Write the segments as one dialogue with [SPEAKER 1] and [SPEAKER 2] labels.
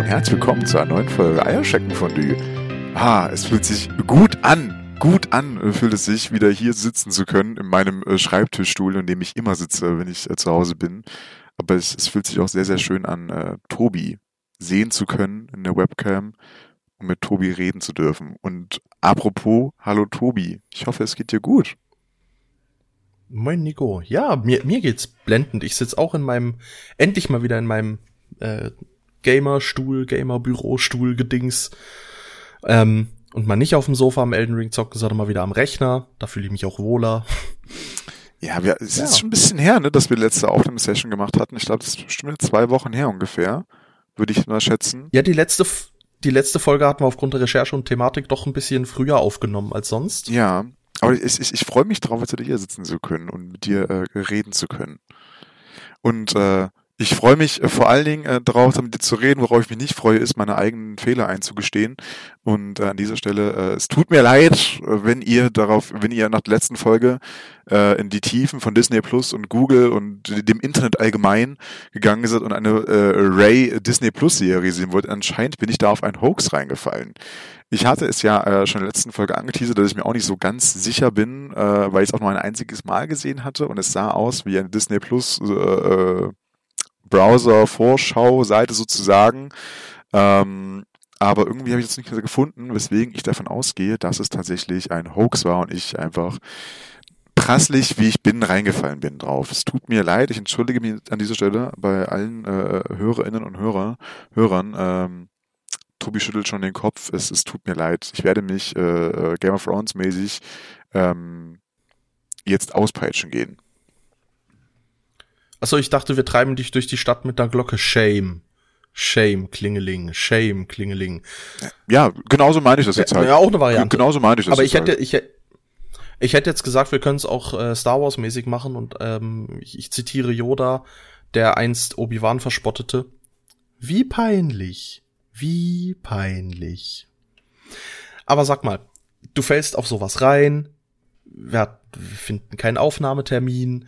[SPEAKER 1] Und herzlich willkommen zu einer neuen Folge Eierscheckenfondue. Ah, es fühlt sich gut an. Gut an fühlt es sich, wieder hier sitzen zu können in meinem äh, Schreibtischstuhl, in dem ich immer sitze, wenn ich äh, zu Hause bin. Aber es, es, fühlt sich auch sehr, sehr schön an, äh, Tobi sehen zu können in der Webcam und mit Tobi reden zu dürfen. Und apropos, hallo Tobi, ich hoffe, es geht dir gut.
[SPEAKER 2] Moin Nico. Ja, mir, mir geht's blendend. Ich sitze auch in meinem, endlich mal wieder in meinem äh, Gamer-Stuhl, Gamer-Bürostuhl, Gedings. Ähm, und mal nicht auf dem Sofa am Elden Ring zocken, sondern mal wieder am Rechner. Da fühle ich mich auch wohler.
[SPEAKER 1] Ja, wir, es ja. ist schon ein bisschen her, ne, dass wir letzte Aufnahmesession gemacht hatten. Ich glaube, das ist bestimmt zwei Wochen her ungefähr, würde ich mal schätzen.
[SPEAKER 2] Ja, die letzte, die letzte Folge hatten wir aufgrund der Recherche und Thematik doch ein bisschen früher aufgenommen als sonst.
[SPEAKER 1] Ja, aber ich, ich, ich freue mich drauf, jetzt wieder hier sitzen zu können und mit dir äh, reden zu können. Und äh, ich freue mich äh, vor allen Dingen äh, darauf, mit dir zu reden. Worauf ich mich nicht freue, ist, meine eigenen Fehler einzugestehen. Und äh, an dieser Stelle, äh, es tut mir leid, äh, wenn ihr darauf, wenn ihr nach der letzten Folge äh, in die Tiefen von Disney Plus und Google und dem Internet allgemein gegangen seid und eine äh, Ray Disney Plus Serie sehen wollt. Anscheinend bin ich da auf einen Hoax reingefallen. Ich hatte es ja äh, schon in der letzten Folge angeteasert, dass ich mir auch nicht so ganz sicher bin, äh, weil ich es auch nur ein einziges Mal gesehen hatte und es sah aus wie eine Disney Plus äh, äh Browser-Vorschau-Seite sozusagen. Ähm, aber irgendwie habe ich jetzt nicht mehr gefunden, weswegen ich davon ausgehe, dass es tatsächlich ein Hoax war und ich einfach prasslich, wie ich bin, reingefallen bin drauf. Es tut mir leid, ich entschuldige mich an dieser Stelle bei allen äh, Hörerinnen und Hörer, Hörern. Ähm, Tobi schüttelt schon den Kopf. Es, es tut mir leid. Ich werde mich äh, äh Game of Thrones mäßig ähm, jetzt auspeitschen gehen.
[SPEAKER 2] Achso, ich dachte, wir treiben dich durch die Stadt mit der Glocke. Shame. Shame, Klingeling, Shame, Klingeling.
[SPEAKER 1] Ja, genauso meine ich das jetzt halt.
[SPEAKER 2] Ja, auch eine Variante.
[SPEAKER 1] Genauso meine ich das
[SPEAKER 2] Aber ich hätte, halt. ich, ich hätte jetzt gesagt, wir können es auch äh, Star Wars mäßig machen und ähm, ich, ich zitiere Yoda, der einst Obi-Wan verspottete. Wie peinlich. Wie peinlich. Aber sag mal, du fällst auf sowas rein, wir finden keinen Aufnahmetermin,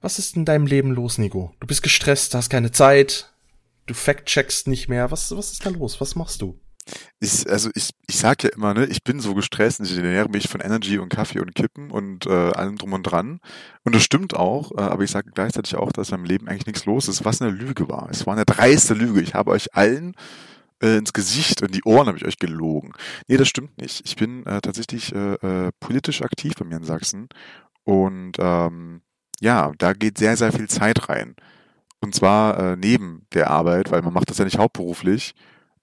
[SPEAKER 2] was ist in deinem Leben los, Nico? Du bist gestresst, hast keine Zeit, du fact-checkst nicht mehr. Was, was ist da los? Was machst du?
[SPEAKER 1] Ich, also ich, ich sag ja immer, ne, ich bin so gestresst ich ernähre mich von Energy und Kaffee und Kippen und äh, allem drum und dran. Und das stimmt auch, äh, aber ich sage gleichzeitig auch, dass in meinem Leben eigentlich nichts los ist, was eine Lüge war. Es war eine dreiste Lüge. Ich habe euch allen äh, ins Gesicht und die Ohren habe ich euch gelogen. Nee, das stimmt nicht. Ich bin äh, tatsächlich äh, äh, politisch aktiv bei mir in Sachsen und ähm, ja, da geht sehr, sehr viel Zeit rein. Und zwar äh, neben der Arbeit, weil man macht das ja nicht hauptberuflich,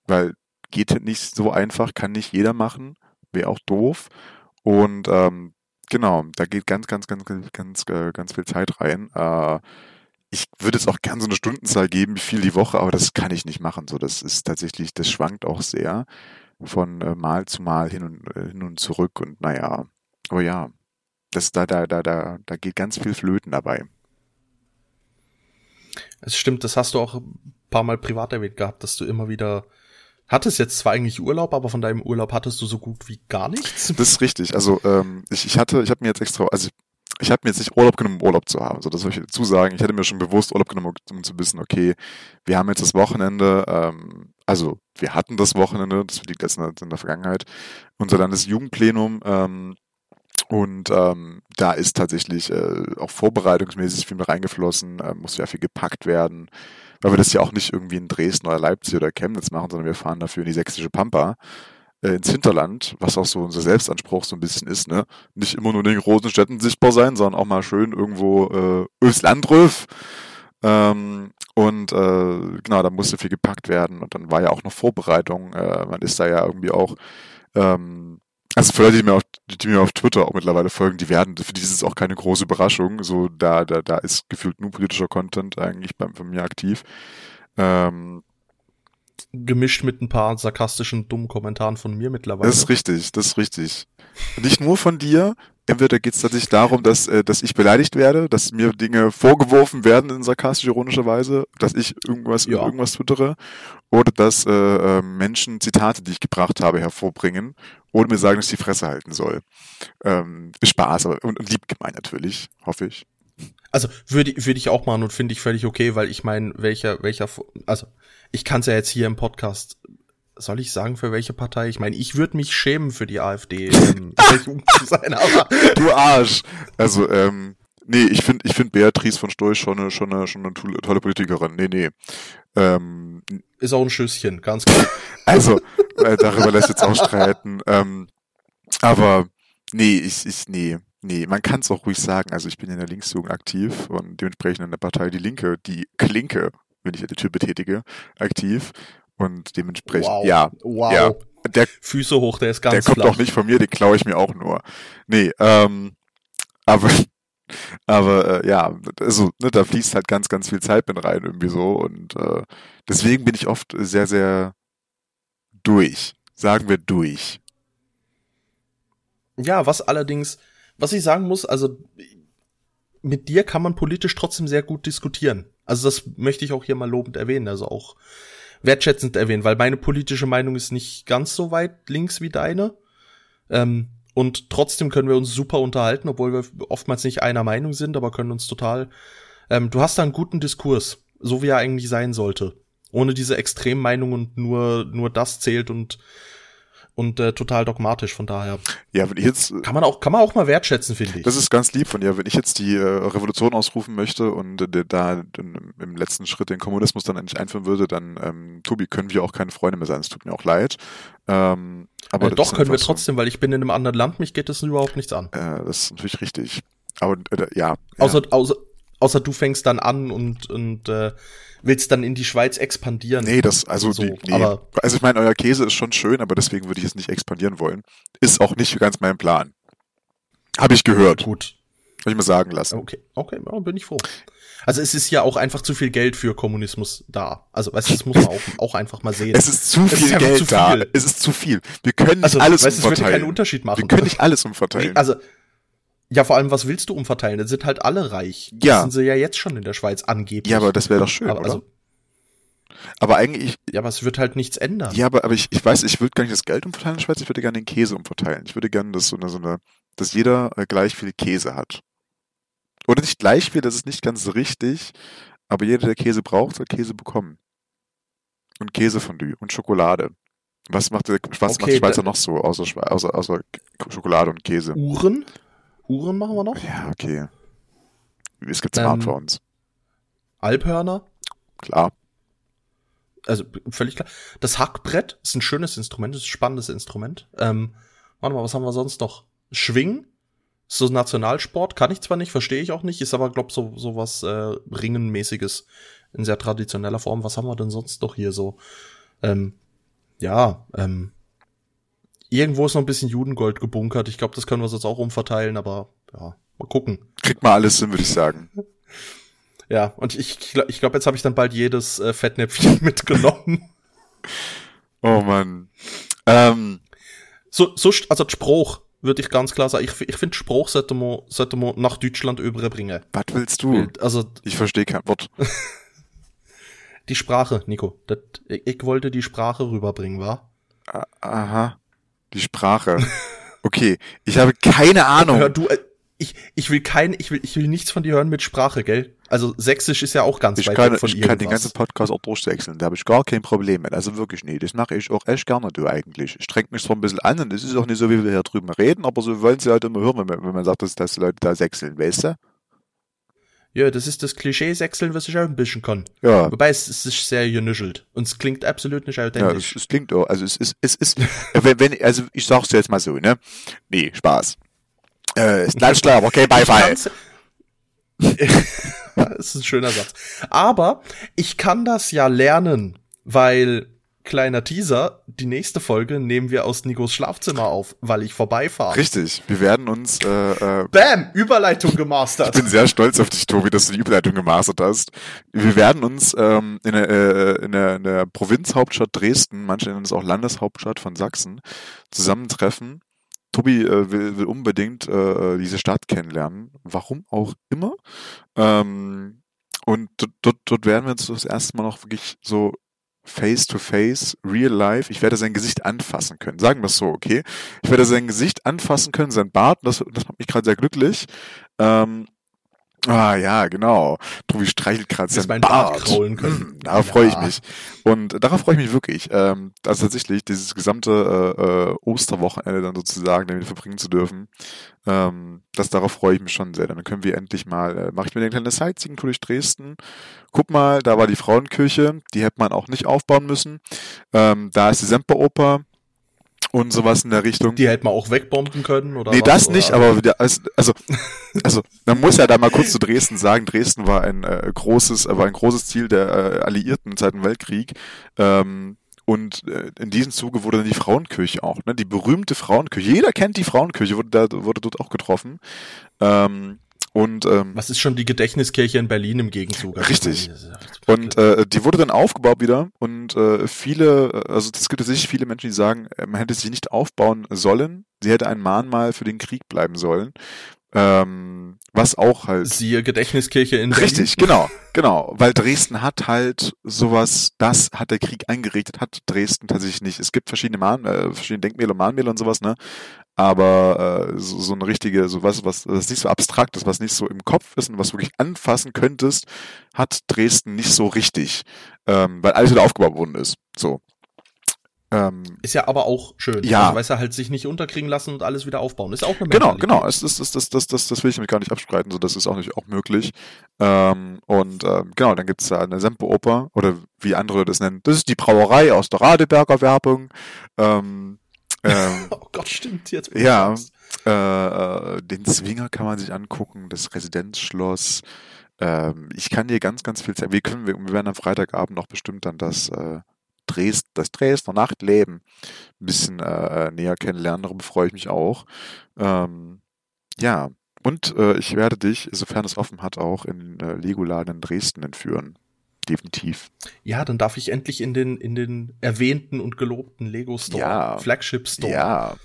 [SPEAKER 1] weil geht nicht so einfach, kann nicht jeder machen, wäre auch doof. Und ähm, genau, da geht ganz, ganz, ganz, ganz, ganz, äh, ganz viel Zeit rein. Äh, ich würde es auch gern so eine Stundenzahl geben, wie viel die Woche, aber das kann ich nicht machen. So, das ist tatsächlich, das schwankt auch sehr von äh, Mal zu Mal hin und äh, hin und zurück. Und naja, aber ja, das, da, da, da, da, da geht ganz viel Flöten dabei.
[SPEAKER 2] Es stimmt, das hast du auch ein paar Mal privat erwähnt gehabt, dass du immer wieder hattest jetzt zwar eigentlich Urlaub, aber von deinem Urlaub hattest du so gut wie gar nichts.
[SPEAKER 1] Das ist richtig. Also ähm, ich, ich hatte, ich habe mir jetzt extra, also ich habe mir jetzt nicht Urlaub genommen, um Urlaub zu haben. So, das soll ich dazu sagen. Ich hätte mir schon bewusst Urlaub genommen, um zu wissen, okay, wir haben jetzt das Wochenende, ähm, also wir hatten das Wochenende, das liegt jetzt in der, in der Vergangenheit, unser Landesjugendplenum ähm, und ähm, da ist tatsächlich äh, auch vorbereitungsmäßig viel mit reingeflossen, äh, muss ja viel gepackt werden, weil wir das ja auch nicht irgendwie in Dresden oder Leipzig oder Chemnitz machen, sondern wir fahren dafür in die sächsische Pampa, äh, ins Hinterland, was auch so unser Selbstanspruch so ein bisschen ist, ne? Nicht immer nur in den großen Städten sichtbar sein, sondern auch mal schön irgendwo äh, Öfs Landröf. Ähm, und äh, genau, da musste viel gepackt werden und dann war ja auch noch Vorbereitung. Äh, man ist da ja irgendwie auch ähm, also für Leute, die mir, auf, die mir auf Twitter auch mittlerweile folgen, die werden, für die ist es auch keine große Überraschung. So, da, da, da ist gefühlt nur politischer Content eigentlich beim, von mir aktiv. Ähm,
[SPEAKER 2] Gemischt mit ein paar sarkastischen, dummen Kommentaren von mir mittlerweile.
[SPEAKER 1] Das ist richtig, das ist richtig. Nicht nur von dir, entweder geht es tatsächlich darum, dass, äh, dass ich beleidigt werde, dass mir Dinge vorgeworfen werden in sarkastisch-ironischer Weise, dass ich irgendwas ja. irgendwas twittere, oder dass äh, äh, Menschen Zitate, die ich gebracht habe, hervorbringen oder mir sagen, dass ich die Fresse halten soll. Ähm, Spaß, aber und, und lieb gemeint natürlich, hoffe ich.
[SPEAKER 2] Also würde würde ich auch machen und finde ich völlig okay, weil ich meine, welcher welcher also ich kann es ja jetzt hier im Podcast soll ich sagen, für welche Partei? Ich meine, ich würde mich schämen für die AfD, ähm, zu sein, aber
[SPEAKER 1] Du Arsch. Also, ähm, nee, ich finde ich finde Beatrice von Storch schon eine, schon eine, schon eine tolle, tolle Politikerin. Nee, nee. Ähm,
[SPEAKER 2] ist auch ein Schüsschen, ganz klar.
[SPEAKER 1] also, äh, darüber lässt jetzt auch streiten. Ähm, aber nee, ich, ich, nee, nee, man kann es auch ruhig sagen. Also ich bin in der Linksjugend aktiv und dementsprechend in der Partei Die Linke, die Klinke, wenn ich die Tür betätige, aktiv. Und dementsprechend,
[SPEAKER 2] Wow.
[SPEAKER 1] ja,
[SPEAKER 2] Wow.
[SPEAKER 1] ja. Der,
[SPEAKER 2] Füße hoch, der ist ganz
[SPEAKER 1] der kommt
[SPEAKER 2] flach.
[SPEAKER 1] auch nicht von mir, den klaue ich mir auch nur. Nee, ähm, aber, aber äh, ja, also ne, da fließt halt ganz, ganz viel Zeit mit rein irgendwie so und äh, deswegen bin ich oft sehr, sehr durch. Sagen wir durch.
[SPEAKER 2] Ja, was allerdings, was ich sagen muss, also mit dir kann man politisch trotzdem sehr gut diskutieren. Also das möchte ich auch hier mal lobend erwähnen, also auch wertschätzend erwähnen, weil meine politische Meinung ist nicht ganz so weit links wie deine. Ähm, und trotzdem können wir uns super unterhalten, obwohl wir oftmals nicht einer Meinung sind, aber können uns total. Ähm, du hast da einen guten Diskurs, so wie er eigentlich sein sollte. Ohne diese Extremmeinung und nur, nur das zählt und, und äh, total dogmatisch, von daher.
[SPEAKER 1] Ja, wenn ich jetzt,
[SPEAKER 2] Kann man auch, kann man auch mal wertschätzen, finde ich.
[SPEAKER 1] das ist ganz lieb von dir, wenn ich jetzt die äh, Revolution ausrufen möchte und äh, da im, im letzten Schritt den Kommunismus dann endlich einführen würde, dann, ähm, Tobi, können wir auch keine Freunde mehr sein. Es tut mir auch leid. Ähm, aber
[SPEAKER 2] äh, doch, können wir
[SPEAKER 1] so.
[SPEAKER 2] trotzdem, weil ich bin in einem anderen Land, mich geht das überhaupt nichts an.
[SPEAKER 1] Äh, das ist natürlich richtig. Aber äh, ja.
[SPEAKER 2] Außer,
[SPEAKER 1] ja.
[SPEAKER 2] außer, außer du fängst dann an und, und äh, willst dann in die Schweiz expandieren.
[SPEAKER 1] Nee, das, also,
[SPEAKER 2] So,
[SPEAKER 1] die, nee.
[SPEAKER 2] aber-
[SPEAKER 1] also ich meine, euer Käse ist schon schön, aber deswegen würde ich es nicht expandieren wollen. Ist auch nicht ganz mein Plan. Habe ich gehört.
[SPEAKER 2] Gut.
[SPEAKER 1] Habe ich mir sagen lassen.
[SPEAKER 2] Okay, okay, ja, bin ich froh. Also es ist ja auch einfach zu viel Geld für Kommunismus da. Also, weißt du, das muss man auch, auch einfach mal sehen.
[SPEAKER 1] Es ist zu
[SPEAKER 2] ist
[SPEAKER 1] viel
[SPEAKER 2] einfach
[SPEAKER 1] Geld
[SPEAKER 2] zu
[SPEAKER 1] da.
[SPEAKER 2] viel.
[SPEAKER 1] Es ist zu viel. Wir können nicht
[SPEAKER 2] also,
[SPEAKER 1] alles
[SPEAKER 2] weißt, du, es würde
[SPEAKER 1] umverteilen.
[SPEAKER 2] keinen Unterschied machen.
[SPEAKER 1] Wir können nicht alles umverteilen.
[SPEAKER 2] Also, ja, vor allem, was willst du umverteilen? Da sind halt alle reich. Das
[SPEAKER 1] Ja.
[SPEAKER 2] sind sie ja jetzt schon in der Schweiz angeblich.
[SPEAKER 1] ja, aber das wäre doch schön,
[SPEAKER 2] aber,
[SPEAKER 1] oder?
[SPEAKER 2] also,
[SPEAKER 1] aber eigentlich,
[SPEAKER 2] ja, aber es wird halt nichts ändern.
[SPEAKER 1] ja, aber, aber ich, ich weiß, ich würde gar nicht das Geld umverteilen in der Schweiz, ich würde gerne den Käse umverteilen. Ich würde gerne, dass so eine, so eine, dass jeder äh, gleich viel Käse hat. Oder nicht gleich viel, das ist nicht ganz richtig, aber jeder, der Käse braucht, soll Käse bekommen. Und Käsefondue und Schokolade. Was macht der, was macht
[SPEAKER 2] Okay,
[SPEAKER 1] die Schweizer noch so, außer, außer, außer Schokolade und Käse?
[SPEAKER 2] Uhren? Uhren machen wir noch?
[SPEAKER 1] Ja, okay. Es gibt
[SPEAKER 2] Ähm,
[SPEAKER 1] Smartphones.
[SPEAKER 2] Alphörner?
[SPEAKER 1] Klar.
[SPEAKER 2] Also völlig klar. Das Hackbrett ist ein schönes Instrument, ist ein spannendes Instrument. Ähm, warte mal, was haben wir sonst noch? Schwingen? Ist so Nationalsport, kann ich zwar nicht, verstehe ich auch nicht, ist aber, glaub so, so was äh, Ringenmäßiges in sehr traditioneller Form. Was haben wir denn sonst noch hier so? Ähm, ja, ähm, irgendwo ist noch ein bisschen Judengold gebunkert. Ich glaube, das können wir jetzt auch umverteilen, aber ja, mal gucken.
[SPEAKER 1] Kriegt mal alles hin, würde ich sagen.
[SPEAKER 2] Ja, und ich glaube, ich glaub, jetzt habe ich dann bald jedes äh, Fettnäpfchen mitgenommen.
[SPEAKER 1] Oh Mann. Ähm,
[SPEAKER 2] So, so, also Spruch, würde ich ganz klar sagen. Ich, ich finde, Spruch sollte man, sollte man nach Deutschland überbringen.
[SPEAKER 1] was willst du?
[SPEAKER 2] Also
[SPEAKER 1] Ich verstehe kein Wort.
[SPEAKER 2] die Sprache, Nico. Das, ich, ich wollte die Sprache rüberbringen, war?
[SPEAKER 1] Aha. Die Sprache. Okay. Ich habe keine Ahnung.
[SPEAKER 2] Hör du, äh, ich, ich will kein, ich will, ich will nichts von dir hören mit Sprache, gell? Also Sächsisch ist ja auch ganz
[SPEAKER 1] Ich
[SPEAKER 2] weit
[SPEAKER 1] kann,
[SPEAKER 2] weg von
[SPEAKER 1] ich kann den
[SPEAKER 2] irgendwas.
[SPEAKER 1] ganzen Podcast auch durchwechseln. Da habe ich gar kein Problem mit. Also wirklich nicht. Das mache ich auch echt gerne, du eigentlich. Ich streng mich zwar ein bisschen an und es ist auch nicht so, wie wir hier drüben reden, aber so wollen sie halt immer hören, wenn man, wenn man sagt, dass, dass die Leute da sechseln, weißt du?
[SPEAKER 2] Ja, das ist das Klischee-Sechseln, was ich auch ein bisschen kann.
[SPEAKER 1] Ja.
[SPEAKER 2] Wobei es, es ist sehr genuschelt. Und es klingt absolut nicht
[SPEAKER 1] Ja, es,
[SPEAKER 2] authentisch.
[SPEAKER 1] es klingt auch, also es ist, es ist, wenn, wenn, also ich sag's dir jetzt mal so, ne? Nee, Spaß. Äh, ist klar, aber kein Beifall.
[SPEAKER 2] das ist ein schöner Satz. Aber ich kann das ja lernen, weil kleiner Teaser, die nächste Folge nehmen wir aus Nikos Schlafzimmer auf, weil ich vorbeifahre.
[SPEAKER 1] Richtig, wir werden uns, äh, äh,
[SPEAKER 2] Bam, Überleitung
[SPEAKER 1] ich
[SPEAKER 2] gemastert.
[SPEAKER 1] bin sehr stolz auf dich, Tobi, dass du die Überleitung gemastert hast. Wir werden uns ähm, in, der, äh, in, der, in der Provinzhauptstadt Dresden, manche nennen es auch Landeshauptstadt von Sachsen, zusammentreffen. Tobi äh, will, will unbedingt äh, diese Stadt kennenlernen, warum auch immer. Ähm, und dort, dort, dort werden wir uns das erste Mal noch wirklich so face to face, real life. Ich werde sein Gesicht anfassen können. Sagen wir es so, okay? Ich werde sein Gesicht anfassen können, sein Bart, das, das macht mich gerade sehr glücklich. Ähm, Ah ja, genau. Tobi streichelt gerade
[SPEAKER 2] Bis
[SPEAKER 1] sein
[SPEAKER 2] mein
[SPEAKER 1] Bart.
[SPEAKER 2] Bart kraulen können.
[SPEAKER 1] Hm, Da freue ich
[SPEAKER 2] Ja.
[SPEAKER 1] mich. Und darauf freue ich mich wirklich. Ähm, also tatsächlich, dieses gesamte äh, äh, Osterwochenende dann sozusagen damit verbringen zu dürfen. Ähm, das darauf freue ich mich schon sehr. Dann können wir endlich mal, äh, mache ich mir eine kleine Sightseeing-Tour durch Dresden. Guck mal, da war die Frauenkirche, die hätte man auch nicht aufbauen müssen. Ähm, da ist die Semperoper und sowas in der Richtung.
[SPEAKER 2] Die hätte man auch wegbomben können oder
[SPEAKER 1] Nee,
[SPEAKER 2] was,
[SPEAKER 1] das
[SPEAKER 2] oder?
[SPEAKER 1] nicht, aber wieder, also, also, also, man muss ja da mal kurz zu Dresden sagen, Dresden war ein äh, großes, äh, war ein großes Ziel der äh, Alliierten im Zweiten Weltkrieg. Ähm, und äh, in diesem Zuge wurde dann die Frauenkirche auch, ne? Die berühmte Frauenkirche. Jeder kennt die Frauenkirche, wurde da wurde dort auch getroffen. Ähm, und ähm,
[SPEAKER 2] Was ist schon die Gedächtniskirche in Berlin im Gegenzug? Also,
[SPEAKER 1] Richtig. Und äh, die wurde dann aufgebaut wieder und äh, viele, äh, also es gibt tatsächlich viele Menschen, die sagen, äh, man hätte sie nicht aufbauen sollen, sie hätte ein Mahnmal für den Krieg bleiben sollen. Ähm, was auch halt
[SPEAKER 2] Siehe Gedächtniskirche in Berlin.
[SPEAKER 1] Richtig, genau, genau. Weil Dresden hat halt sowas, das hat der Krieg eingerichtet, hat Dresden tatsächlich nicht. Es gibt verschiedene Mahn, äh, verschiedene Denkmäler und Mahnmäler und sowas, ne? Aber äh, so, so eine richtige, so was, was, was nicht so abstrakt ist, was nicht so im Kopf ist und was wirklich anfassen könntest, hat Dresden nicht so richtig. Ähm, weil alles wieder aufgebaut worden ist. So. Ähm,
[SPEAKER 2] Ist ja aber auch schön.
[SPEAKER 1] Ja.
[SPEAKER 2] Also, weißt du, halt sich nicht unterkriegen lassen und alles wieder aufbauen. Ist auch eine
[SPEAKER 1] Genau, genau. Es ist, das, das, das, das, das will ich mir gar nicht abstreiten, so das ist auch nicht auch möglich. Ähm, und ähm, genau, dann gibt's da eine Semperoper oder wie andere das nennen. Das ist die Brauerei aus der Radeberger Werbung. Ähm, ähm,
[SPEAKER 2] Oh Gott, stimmt. Jetzt
[SPEAKER 1] Ja. äh, äh, den Zwinger kann man sich angucken, das Residenzschloss. Ähm, ich kann dir ganz, ganz viel zeigen. Wir, können, wir, werden am Freitagabend noch bestimmt dann das, äh, Dresd, das Dresdner Nachtleben ein bisschen äh, näher kennenlernen. Darüber freue ich mich auch. Ähm, ja, und äh, ich werde dich, sofern es offen hat, auch in äh, Legoladen in Dresden entführen. Definitiv.
[SPEAKER 2] Ja, dann darf ich endlich in den, in den erwähnten und gelobten Lego Store,
[SPEAKER 1] Ja.
[SPEAKER 2] Flagship Store.
[SPEAKER 1] Ja.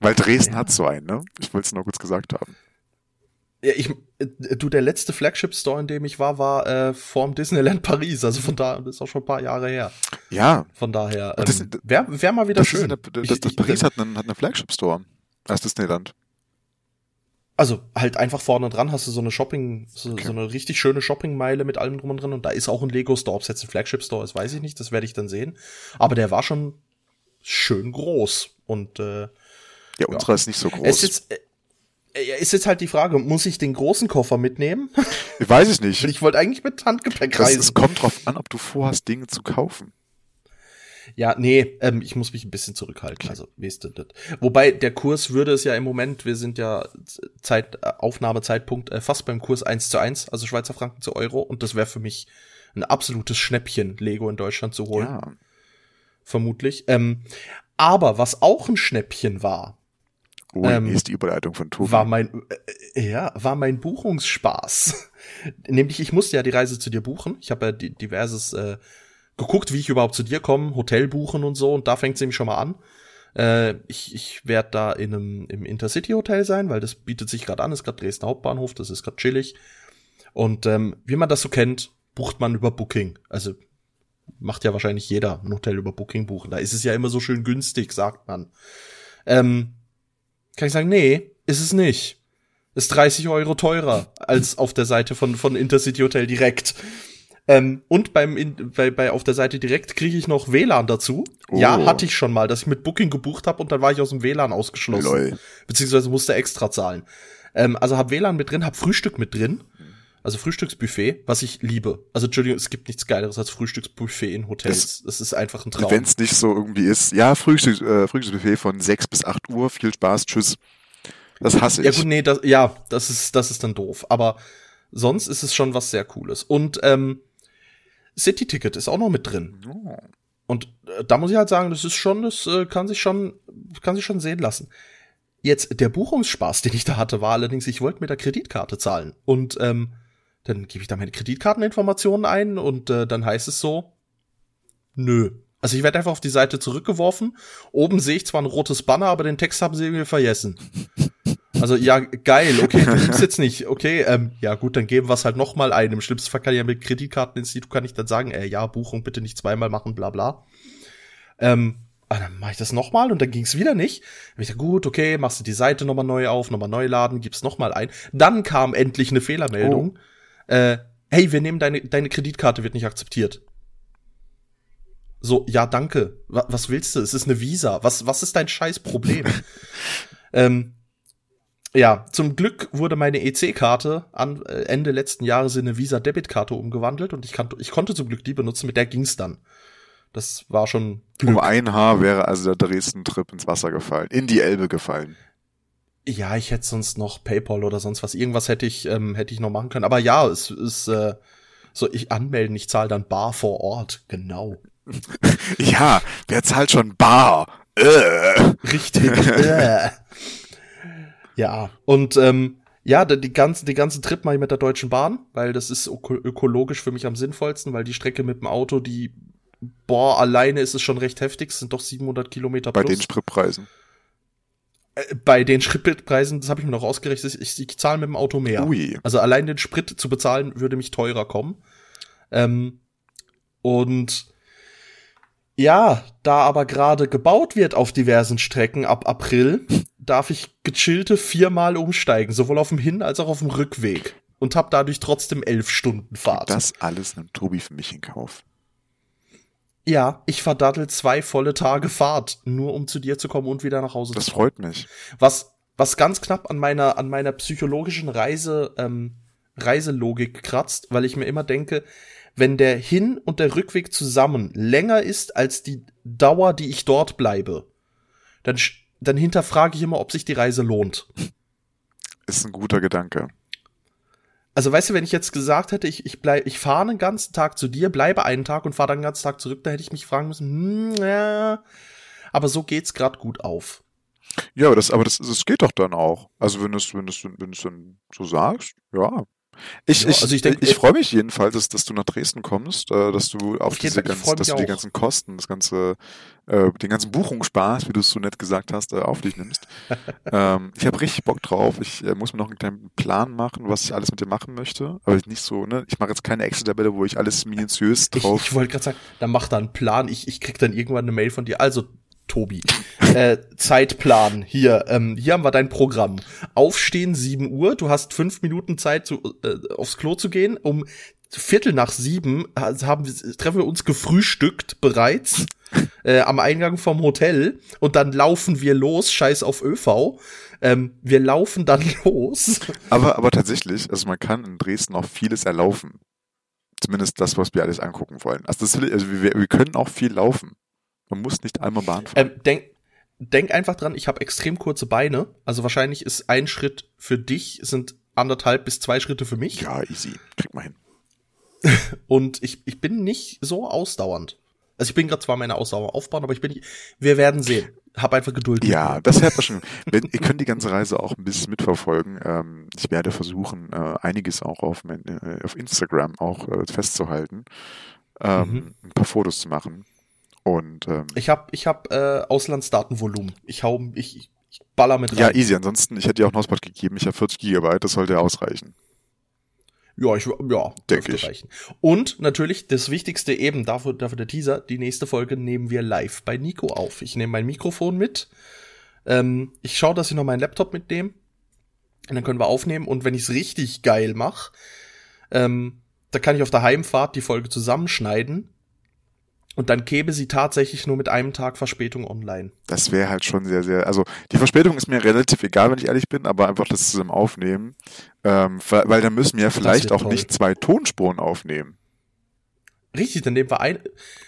[SPEAKER 1] Weil Dresden
[SPEAKER 2] Ja.
[SPEAKER 1] hat so einen, ne? Ich wollte es nur kurz gesagt haben.
[SPEAKER 2] Ja, ich, äh, du, der letzte Flagship Store, in dem ich war, war äh, vorm Disneyland Paris. Also von da, das ist auch schon ein paar Jahre her.
[SPEAKER 1] Ja,
[SPEAKER 2] Von daher, ähm, wäre wär mal wieder schön.
[SPEAKER 1] Ist eine, das,
[SPEAKER 2] Ich-
[SPEAKER 1] das
[SPEAKER 2] ich-
[SPEAKER 1] Paris hat einen, hat einen Flagship-Store. Als Disneyland.
[SPEAKER 2] Also halt einfach vorne dran hast du so eine Shopping, so,
[SPEAKER 1] Okay.
[SPEAKER 2] so eine richtig schöne Shoppingmeile mit allem drum und dran und da ist auch ein Lego Store. Ob es jetzt ein Flagship Store ist, weiß ich nicht, das werde ich dann sehen. Aber der war schon schön groß und äh,
[SPEAKER 1] Ja, unserer ist nicht so groß.
[SPEAKER 2] es ist jetzt äh, ist jetzt halt die Frage, muss ich den großen Koffer mitnehmen?
[SPEAKER 1] ich weiß es nicht.
[SPEAKER 2] Ich wollte eigentlich mit Handgepäck
[SPEAKER 1] Das,
[SPEAKER 2] reisen.
[SPEAKER 1] es kommt drauf an, ob du vorhast, Dinge zu kaufen.
[SPEAKER 2] Ja, nee, ähm, ich muss mich ein bisschen zurückhalten. Also, weißt du das? Wobei der Kurs würde es ja im Moment, wir sind ja Zeit, äh, Aufnahmezeitpunkt äh, fast beim Kurs 1 zu 1, also Schweizer Franken zu Euro. Und das wäre für mich ein absolutes Schnäppchen, Lego in Deutschland zu holen,
[SPEAKER 1] Ja.
[SPEAKER 2] vermutlich. Ähm, aber was auch ein Schnäppchen war,
[SPEAKER 1] Oh,
[SPEAKER 2] Ähm,
[SPEAKER 1] ist die Überleitung von Tobi.
[SPEAKER 2] war mein, äh, ja, war mein Buchungsspaß. Nämlich, ich musste ja die Reise zu dir buchen. Ich habe ja di- diverses äh, geguckt, wie ich überhaupt zu dir komme, Hotel buchen und so. Und da fängt es nämlich schon mal an. Äh, ich ich werde da in einem im Intercity Hotel sein, weil das bietet sich gerade an. Ist gerade Dresden Hauptbahnhof, das ist gerade chillig. Und ähm, wie man das so kennt, bucht man über Booking. Also macht ja wahrscheinlich jeder ein Hotel über Booking buchen. Da ist es ja immer so schön günstig, sagt man. Ähm, kann ich sagen, nee, ist es nicht. Ist 30 Euro teurer als auf der Seite von, von Intercity Hotel direkt. Ähm, und beim in, bei, bei auf der Seite direkt kriege ich noch WLAN dazu.
[SPEAKER 1] Oh.
[SPEAKER 2] Ja, hatte ich schon mal, dass ich mit Booking gebucht habe und dann war ich aus dem WLAN ausgeschlossen.
[SPEAKER 1] Lol.
[SPEAKER 2] Beziehungsweise musste extra zahlen. Ähm, also hab WLAN mit drin, hab Frühstück mit drin. Also Frühstücksbuffet, was ich liebe. Also Entschuldigung, es gibt nichts Geileres als Frühstücksbuffet in Hotels. Das, ist einfach ein Traum.
[SPEAKER 1] Wenn es nicht so irgendwie ist, ja, Frühstück, äh, Frühstücksbuffet von 6 bis 8 Uhr, viel Spaß, tschüss. Das hasse ich.
[SPEAKER 2] Ja gut, nee, das, ja, das ist, das ist dann doof. Aber sonst ist es schon was sehr Cooles. Und ähm, City-Ticket ist auch noch mit drin.
[SPEAKER 1] Oh.
[SPEAKER 2] Und äh, da muss ich halt sagen, das ist schon, das äh, kann sich schon, kann sich schon sehen lassen. Jetzt, der Buchungsspaß, den ich da hatte, war allerdings, ich wollte mit der Kreditkarte zahlen. Und ähm, dann gebe ich da meine Kreditkarteninformationen ein und äh, dann heißt es so, nö. Also ich werde einfach auf die Seite zurückgeworfen. Oben sehe ich zwar ein rotes Banner, aber den Text haben sie irgendwie vergessen. Also ja, geil, okay, du liebst jetzt nicht. Okay, ähm, ja gut, dann geben wir es halt noch mal ein. Im schlimmsten Fall kann ja mit Kreditkarteninstitut kann ich dann sagen, äh, ja, Buchung bitte nicht zweimal machen, bla bla. Ähm, Ah, dann mache ich das nochmal und dann ging es wieder nicht. Dann ich dachte, gut, okay, machst du die Seite nochmal neu auf, nochmal neu laden, gibst nochmal ein. Dann kam endlich eine Fehlermeldung. Oh. Äh, hey, wir nehmen deine, deine Kreditkarte wird nicht akzeptiert. So, ja, danke. Was, willst du? Es ist eine Visa. Was, was ist dein scheiß Problem? ähm, ja, zum Glück wurde meine EC-Karte an äh, Ende letzten Jahres in eine Visa-Debit-Karte umgewandelt und ich, kann, ich konnte zum Glück die benutzen, mit der ging's dann. Das war schon.
[SPEAKER 1] Glück. Um ein Haar wäre also der Dresden-Trip ins Wasser gefallen, in die Elbe gefallen.
[SPEAKER 2] Ja, ich hätte sonst noch PayPal oder sonst was. Irgendwas hätte ich, ähm, hätte ich noch machen können. Aber ja, es ist äh, so, ich anmelden, ich zahle dann bar vor Ort. Genau.
[SPEAKER 1] ja, wer zahlt schon bar?
[SPEAKER 2] Äh. Richtig. äh. Ja, und ähm, ja, die ganze, die ganze Trip mache ich mit der Deutschen Bahn, weil das ist öko ökologisch für mich am sinnvollsten, weil die Strecke mit dem Auto, die, boah, alleine ist es schon recht heftig, es sind doch 700 Kilometer
[SPEAKER 1] plus. Bei den Spritpreisen.
[SPEAKER 2] Äh, bei den Spritpreisen, das habe ich mir noch ausgerechnet, ich, ich zahle mit dem Auto mehr. Ui. Also allein den Sprit zu bezahlen, würde mich teurer kommen. Ähm, und ja, da aber gerade gebaut wird auf diversen Strecken ab April, darf ich gechillte viermal umsteigen, sowohl auf dem Hin- als auch auf dem Rückweg. Und hab dadurch trotzdem elf Stunden Fahrt.
[SPEAKER 1] Das alles nimmt Tobi für mich in Kauf.
[SPEAKER 2] Ja, ich verdattel zwei volle Tage Fahrt, nur um zu dir zu kommen und wieder nach Hause
[SPEAKER 1] das
[SPEAKER 2] zu kommen.
[SPEAKER 1] Das freut mich.
[SPEAKER 2] Was, was ganz knapp an meiner, an meiner psychologischen Reise, ähm, Reiselogik kratzt, weil ich mir immer denke, wenn der Hin- und der Rückweg zusammen länger ist als die Dauer, die ich dort bleibe, dann, dann hinterfrage ich immer, ob sich die Reise lohnt.
[SPEAKER 1] Ist ein guter Gedanke.
[SPEAKER 2] Also weißt du, wenn ich jetzt gesagt hätte, ich, ich, bleib, ich fahre einen ganzen Tag zu dir, bleibe einen Tag und fahre dann den ganzen Tag zurück, da hätte ich mich fragen müssen, hm, ja, aber so geht's gerade gut auf.
[SPEAKER 1] Ja, aber das, aber das, das geht doch dann auch. Also wenn du es, wenn wenn du es dann so sagst, ja, ich, ja, ich, also ich, ich, ich freue mich jedenfalls, dass, dass, du nach Dresden kommst, äh, dass du auf diese ganzen, dass du die ganzen Kosten, das ganze, äh, den ganzen Buchungsspaß, wie du es so nett gesagt hast, äh, auf dich nimmst. ähm, ich habe richtig Bock drauf. Ich äh, muss mir noch einen kleinen Plan machen, was ich alles mit dir machen möchte. Aber nicht so, ne? Ich mache jetzt keine Excel-Tabelle, wo ich alles minutiös drauf.
[SPEAKER 2] Ich, ich wollte gerade sagen, dann mach da einen Plan. Ich, ich krieg dann irgendwann eine Mail von dir. Also Tobi. äh, Zeitplan. Hier, ähm, hier haben wir dein Programm. Aufstehen 7 Uhr. Du hast fünf Minuten Zeit, zu, äh, aufs Klo zu gehen. Um Viertel nach sieben haben, treffen wir uns gefrühstückt bereits äh, am Eingang vom Hotel und dann laufen wir los, scheiß auf ÖV. Ähm, wir laufen dann los.
[SPEAKER 1] Aber, aber tatsächlich, also man kann in Dresden auch vieles erlaufen. Zumindest das, was wir alles angucken wollen. Also, das, also wir, wir können auch viel laufen. Man muss nicht einmal Bahn fahren.
[SPEAKER 2] Ähm, denk, denk einfach dran, ich habe extrem kurze Beine. Also wahrscheinlich ist ein Schritt für dich, sind anderthalb bis zwei Schritte für mich.
[SPEAKER 1] Ja, easy. Krieg mal hin.
[SPEAKER 2] Und ich, ich bin nicht so ausdauernd. Also ich bin gerade zwar meine Ausdauer aufbauen, aber ich bin nicht. Wir werden sehen. Hab einfach Geduld.
[SPEAKER 1] Ja, das hört man schon. Wenn, ihr könnt die ganze Reise auch ein bisschen mitverfolgen. Ähm, ich werde versuchen, äh, einiges auch auf, mein, äh, auf Instagram auch äh, festzuhalten, ähm, mhm. ein paar Fotos zu machen. Und ähm,
[SPEAKER 2] ich habe ich hab, äh, Auslandsdatenvolumen. Ich hau ich, ich baller mit rein.
[SPEAKER 1] Ja, easy. Ansonsten, ich hätte dir auch einen Hotspot gegeben. Ich habe 40 Gigabyte, das sollte ja ausreichen.
[SPEAKER 2] Ja, ich ja, denke ich. Reichen. Und natürlich das Wichtigste eben dafür, dafür der Teaser. Die nächste Folge nehmen wir live bei Nico auf. Ich nehme mein Mikrofon mit. Ähm, ich schaue, dass ich noch meinen Laptop mitnehme. Und dann können wir aufnehmen. Und wenn ich es richtig geil mache, ähm, da kann ich auf der Heimfahrt die Folge zusammenschneiden und dann käme sie tatsächlich nur mit einem Tag Verspätung online.
[SPEAKER 1] Das wäre halt schon sehr, sehr. Also die Verspätung ist mir relativ egal, wenn ich ehrlich bin, aber einfach das zusammen aufnehmen. Ähm, weil dann müssen wir ja vielleicht auch toll. nicht zwei Tonspuren aufnehmen.
[SPEAKER 2] Richtig, dann nehmen wir, ein,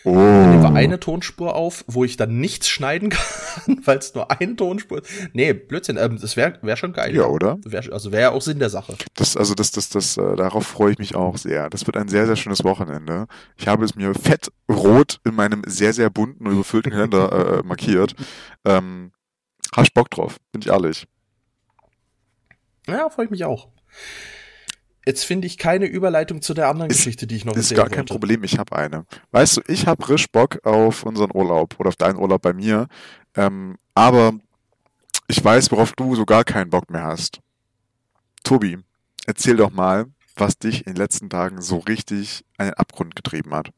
[SPEAKER 2] oh. dann nehmen wir eine Tonspur auf, wo ich dann nichts schneiden kann, weil es nur eine Tonspur ist. Nee, Blödsinn, ähm, das wäre wär schon geil.
[SPEAKER 1] Ja, oder?
[SPEAKER 2] Wär, also wäre ja auch Sinn der Sache.
[SPEAKER 1] Das, also das, das, das, äh, darauf freue ich mich auch sehr. Das wird ein sehr, sehr schönes Wochenende. Ich habe es mir fett rot in meinem sehr, sehr bunten und überfüllten Kalender äh, markiert. Ähm, hast Bock drauf, bin ich ehrlich.
[SPEAKER 2] Ja, freue ich mich auch. Jetzt finde ich keine Überleitung zu der anderen ist, Geschichte, die ich noch
[SPEAKER 1] Ist gar kein wollte. Problem, ich habe eine. Weißt du, ich habe risch Bock auf unseren Urlaub oder auf deinen Urlaub bei mir, ähm, aber ich weiß, worauf du so gar keinen Bock mehr hast. Tobi, erzähl doch mal, was dich in den letzten Tagen so richtig an den Abgrund getrieben hat.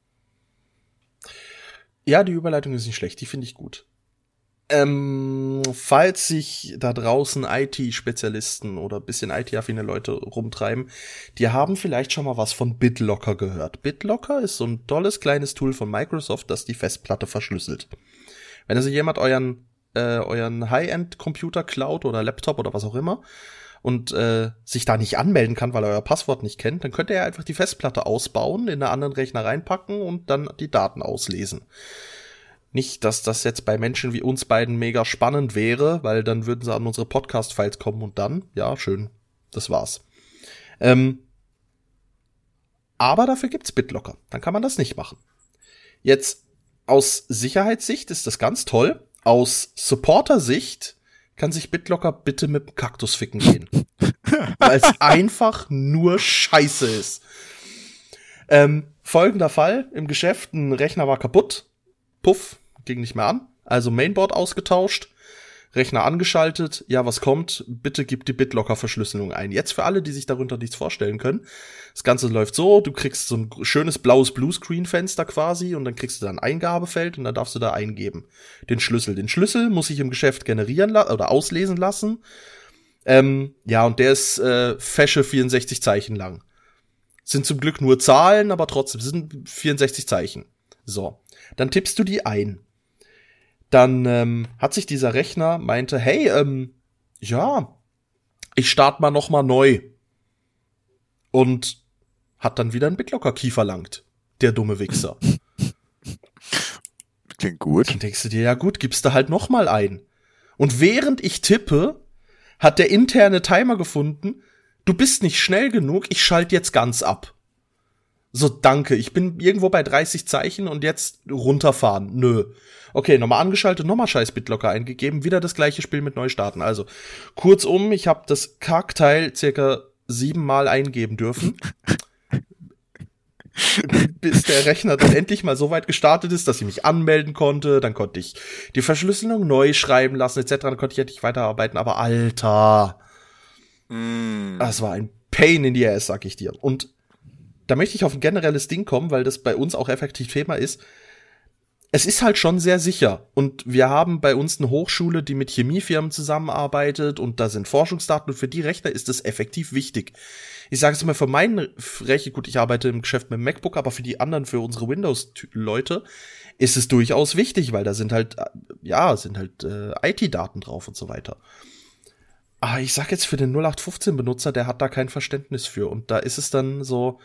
[SPEAKER 2] Ja, die Überleitung ist nicht schlecht, die finde ich gut. Ähm, falls sich da draußen IT-Spezialisten oder bisschen IT-affine Leute rumtreiben, die haben vielleicht schon mal was von BitLocker gehört. BitLocker ist so ein tolles kleines Tool von Microsoft, das die Festplatte verschlüsselt. Wenn also jemand euren, äh, euren High-End-Computer klaut oder Laptop oder was auch immer und äh, sich da nicht anmelden kann, weil er euer Passwort nicht kennt, dann könnt ihr einfach die Festplatte ausbauen, in einen anderen Rechner reinpacken und dann die Daten auslesen. Nicht, dass das jetzt bei Menschen wie uns beiden mega spannend wäre, weil dann würden sie an unsere Podcast-Files kommen und dann, ja, schön, das war's. Ähm, aber dafür gibt's BitLocker. Dann kann man das nicht machen. Jetzt, aus Sicherheitssicht ist das ganz toll. Aus Supporter-Sicht kann sich BitLocker bitte mit dem Kaktus ficken gehen. weil es einfach nur scheiße ist. Ähm, folgender Fall. Im Geschäft, ein Rechner war kaputt puff, ging nicht mehr an. Also Mainboard ausgetauscht, Rechner angeschaltet. Ja, was kommt? Bitte gib die BitLocker-Verschlüsselung ein. Jetzt für alle, die sich darunter nichts vorstellen können. Das Ganze läuft so, du kriegst so ein schönes blaues Bluescreen-Fenster quasi und dann kriegst du da ein Eingabefeld und dann darfst du da eingeben. Den Schlüssel. Den Schlüssel muss ich im Geschäft generieren oder auslesen lassen. Ähm, ja, und der ist äh, fesche 64 Zeichen lang. Sind zum Glück nur Zahlen, aber trotzdem sind 64 Zeichen. So. Dann tippst du die ein. Dann ähm, hat sich dieser Rechner meinte, hey, ähm, ja, ich starte mal noch mal neu. Und hat dann wieder einen BitLocker-Key verlangt. Der dumme Wichser.
[SPEAKER 1] Klingt gut.
[SPEAKER 2] Dann denkst du dir, ja gut, gibst du halt noch mal ein. Und während ich tippe, hat der interne Timer gefunden, du bist nicht schnell genug, ich schalte jetzt ganz ab. So, danke. Ich bin irgendwo bei 30 Zeichen und jetzt runterfahren. Nö. Okay, nochmal angeschaltet, nochmal scheiß BitLocker eingegeben, wieder das gleiche Spiel mit Neustarten. Also, kurzum, ich habe das Kackteil circa siebenmal eingeben dürfen. bis der Rechner dann endlich mal so weit gestartet ist, dass ich mich anmelden konnte. Dann konnte ich die Verschlüsselung neu schreiben lassen, etc. Dann konnte ich endlich weiterarbeiten. Aber Alter, mm. das war ein Pain in the ass, sag ich dir. Und da möchte ich auf ein generelles Ding kommen, weil das bei uns auch effektiv Thema ist. Es ist halt schon sehr sicher. Und wir haben bei uns eine Hochschule, die mit Chemiefirmen zusammenarbeitet und da sind Forschungsdaten und für die Rechner ist das effektiv wichtig. Ich sage es mal für meinen Rechner, gut, ich arbeite im Geschäft mit dem MacBook, aber für die anderen, für unsere Windows-Leute ist es durchaus wichtig, weil da sind halt, ja, sind halt äh, IT-Daten drauf und so weiter. Aber ich sag jetzt für den 0815-Benutzer, der hat da kein Verständnis für. Und da ist es dann so,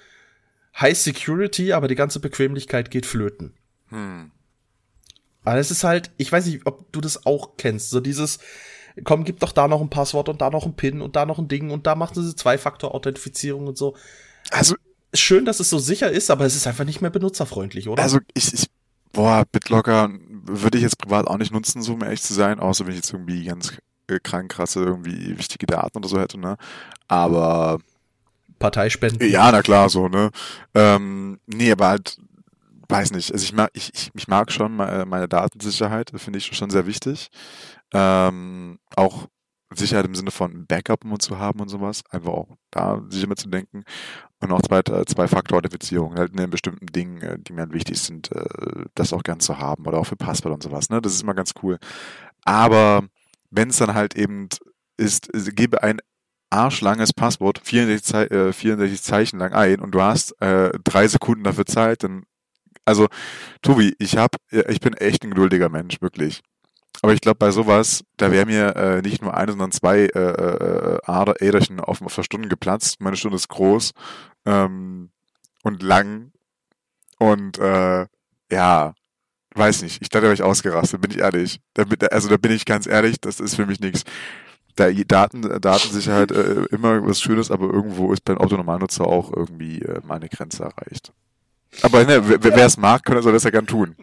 [SPEAKER 2] High Security, aber die ganze Bequemlichkeit geht flöten. Hm. Aber es ist halt, ich weiß nicht, ob du das auch kennst, so dieses, komm, gib doch da noch ein Passwort und da noch ein PIN und da noch ein Ding und da macht sie Zwei-Faktor-Authentifizierung und so. Also, schön, dass es so sicher ist, aber es ist einfach nicht mehr benutzerfreundlich, oder?
[SPEAKER 1] Also, ich, ich boah, BitLocker würde ich jetzt privat auch nicht nutzen, so um ehrlich zu sein, außer wenn ich jetzt irgendwie ganz äh, krank krasse, irgendwie wichtige Daten oder so hätte, ne? Aber
[SPEAKER 2] Parteispenden.
[SPEAKER 1] Ja, na klar, so, ne? Ähm, nee, aber halt, weiß nicht. Also ich mag, ich, ich, ich mag schon meine Datensicherheit, finde ich schon sehr wichtig. Ähm, auch Sicherheit im Sinne von Backup und zu haben und sowas, einfach auch da sicher mitzudenken. Und auch zwei, äh, zwei Faktor-Authentifizierung, halt in bestimmten Dingen, äh, die mir halt wichtig sind, äh, das auch gern zu haben oder auch für Passwort und sowas, ne? Das ist immer ganz cool. Aber wenn es dann halt eben ist, gebe ein arschlanges Passwort, 64, Ze äh, 64 Zeichen lang ein und du hast äh, drei Sekunden dafür Zeit, dann also Tobi, ich hab, ich bin echt ein geduldiger Mensch, wirklich. Aber ich glaube, bei sowas, da wäre mir äh, nicht nur eine, sondern zwei äh, äh, Ader Äderchen auf, auf der Stunde geplatzt. Meine Stunde ist groß ähm, und lang und äh, ja, weiß nicht. Ich dachte, da wäre ich ausgerastet, bin ich ehrlich. Da, also da bin ich ganz ehrlich, das ist für mich nichts da Daten, Datensicherheit äh, immer was Schönes, aber irgendwo ist beim Autonormalnutzer auch irgendwie äh, mal eine Grenze erreicht. Aber ne, wer es mag, kann soll das ja gern tun.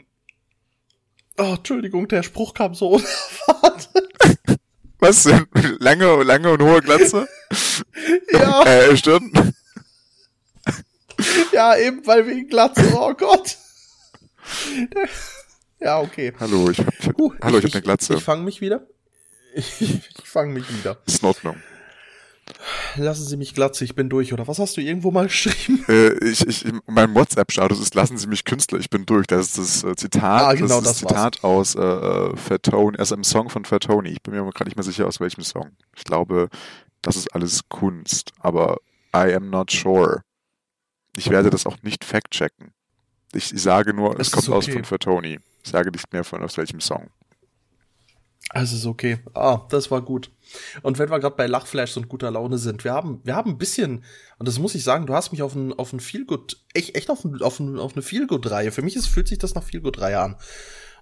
[SPEAKER 2] Oh, Entschuldigung, der Spruch kam so unerwartet.
[SPEAKER 1] Was denn? Lange, lange und hohe Glatze?
[SPEAKER 2] Ja.
[SPEAKER 1] äh, Stirn?
[SPEAKER 2] ja, eben, weil wegen Glatze, oh Gott. Ja, okay.
[SPEAKER 1] Hallo, ich, ich, uh, hallo, ich, ich hab eine Glatze.
[SPEAKER 2] Ich, ich fange mich wieder. Ich, ich fange mich wieder.
[SPEAKER 1] Ist in Ordnung.
[SPEAKER 2] lassen Sie mich glatze, ich bin durch, oder was hast du irgendwo mal geschrieben?
[SPEAKER 1] Äh, ich, ich, mein WhatsApp-Status ist, lassen Sie mich Künstler, ich bin durch. Das ist das äh, Zitat,
[SPEAKER 2] Ah, genau,
[SPEAKER 1] das,
[SPEAKER 2] das
[SPEAKER 1] Zitat aus äh, äh, Fat Tony, also im Song von Fat Tony. Ich bin mir gerade nicht mehr sicher, aus welchem Song. Ich glaube, das ist alles Kunst, aber I am not sure. Ich werde das auch nicht fact-checken. Ich, ich sage nur, es
[SPEAKER 2] Es
[SPEAKER 1] kommt
[SPEAKER 2] ist
[SPEAKER 1] aus
[SPEAKER 2] okay.
[SPEAKER 1] von Fat Tony. Ich sage nicht mehr von aus welchem Song.
[SPEAKER 2] Also ist okay. Ah, das war gut. Und wenn wir gerade bei Lachflash und guter Laune sind, wir haben, wir haben ein bisschen, und das muss ich sagen, du hast mich auf ein, auf ein Feelgood, echt, echt auf, ein, auf, ein, auf eine Feelgood-Reihe. Für mich ist, fühlt sich das nach Feelgood-Reihe an.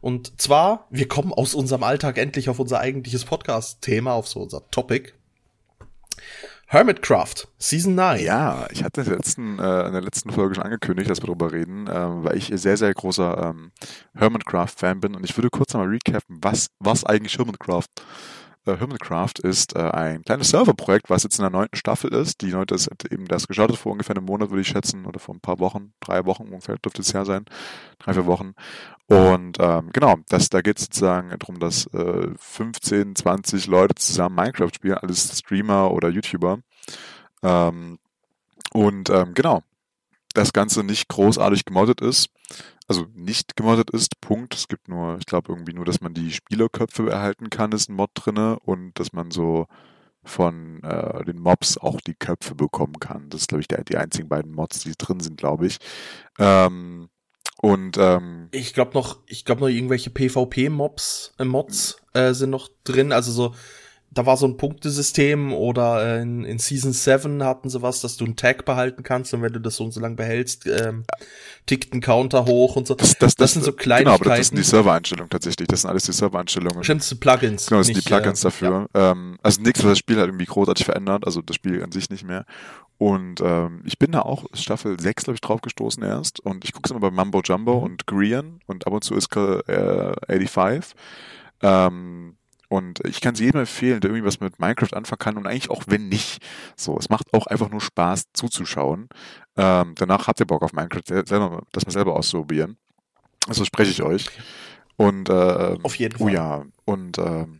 [SPEAKER 2] Und zwar, wir kommen aus unserem Alltag endlich auf unser eigentliches Podcast-Thema, auf so unser Topic. Hermitcraft, Season 9.
[SPEAKER 1] Ja, ich hatte in der letzten, äh, in der letzten Folge schon angekündigt, dass wir darüber reden, ähm, weil ich sehr, sehr großer ähm, Hermitcraft-Fan bin und ich würde kurz einmal recappen, was, was eigentlich Hermitcraft äh, Hermitcraft ist äh, ein kleines Serverprojekt, was jetzt in der neunten Staffel ist. Die neunte ist eben das gestartet vor ungefähr einem Monat, würde ich schätzen, oder vor ein paar Wochen, drei Wochen ungefähr dürfte es ja sein, drei, vier Wochen. Und ähm, genau, das, da geht es sozusagen darum, dass äh, 15, 20 Leute zusammen Minecraft spielen, alles Streamer oder YouTuber. Ähm, und ähm, genau, das Ganze nicht großartig gemoddet ist. Also nicht gemoddet ist, Punkt. Es gibt nur, ich glaube irgendwie nur, dass man die Spielerköpfe erhalten kann, ist ein Mod drinne und dass man so von äh, den Mobs auch die Köpfe bekommen kann. Das ist, glaube ich, der, die einzigen beiden Mods, die drin sind, glaube ich. Ähm, und ähm,
[SPEAKER 2] Ich glaube noch, ich glaube noch irgendwelche PvP-Mobs, äh, Mods äh, sind noch drin. Also so, da war so ein Punktesystem oder äh, in, in Season 7 hatten sie was, dass du einen Tag behalten kannst und wenn du das so und so lang behältst, ähm, tickt ein Counter hoch und so.
[SPEAKER 1] das, das,
[SPEAKER 2] Das sind so
[SPEAKER 1] Genau, aber das sind die
[SPEAKER 2] Kleinigkeiten.
[SPEAKER 1] Servereinstellungen tatsächlich. Das sind alles die Servereinstellungen.
[SPEAKER 2] Stimmt, das sind Plugins.
[SPEAKER 1] Genau, das sind die
[SPEAKER 2] nicht,
[SPEAKER 1] Plugins
[SPEAKER 2] äh,
[SPEAKER 1] dafür. Ähm, also nichts, was das Spiel halt irgendwie großartig verändert, also das Spiel an sich nicht mehr. Und ähm, ich bin da auch Staffel 6, glaube ich, drauf gestoßen erst. Und ich gucke es immer bei Mumbo Jumbo
[SPEAKER 2] Mhm.
[SPEAKER 1] und Grian und ab und zu ist äh, 85. Ähm, und ich kann sie jedem empfehlen, der irgendwie was mit Minecraft anfangen kann und eigentlich auch wenn nicht. So, es macht auch einfach nur Spaß zuzuschauen. Ähm, danach habt ihr Bock auf Minecraft sel- selber, das mal selber auszuprobieren. Also spreche ich euch. Und äh,
[SPEAKER 2] Auf jeden
[SPEAKER 1] Oh
[SPEAKER 2] Fall.
[SPEAKER 1] ja, und ähm,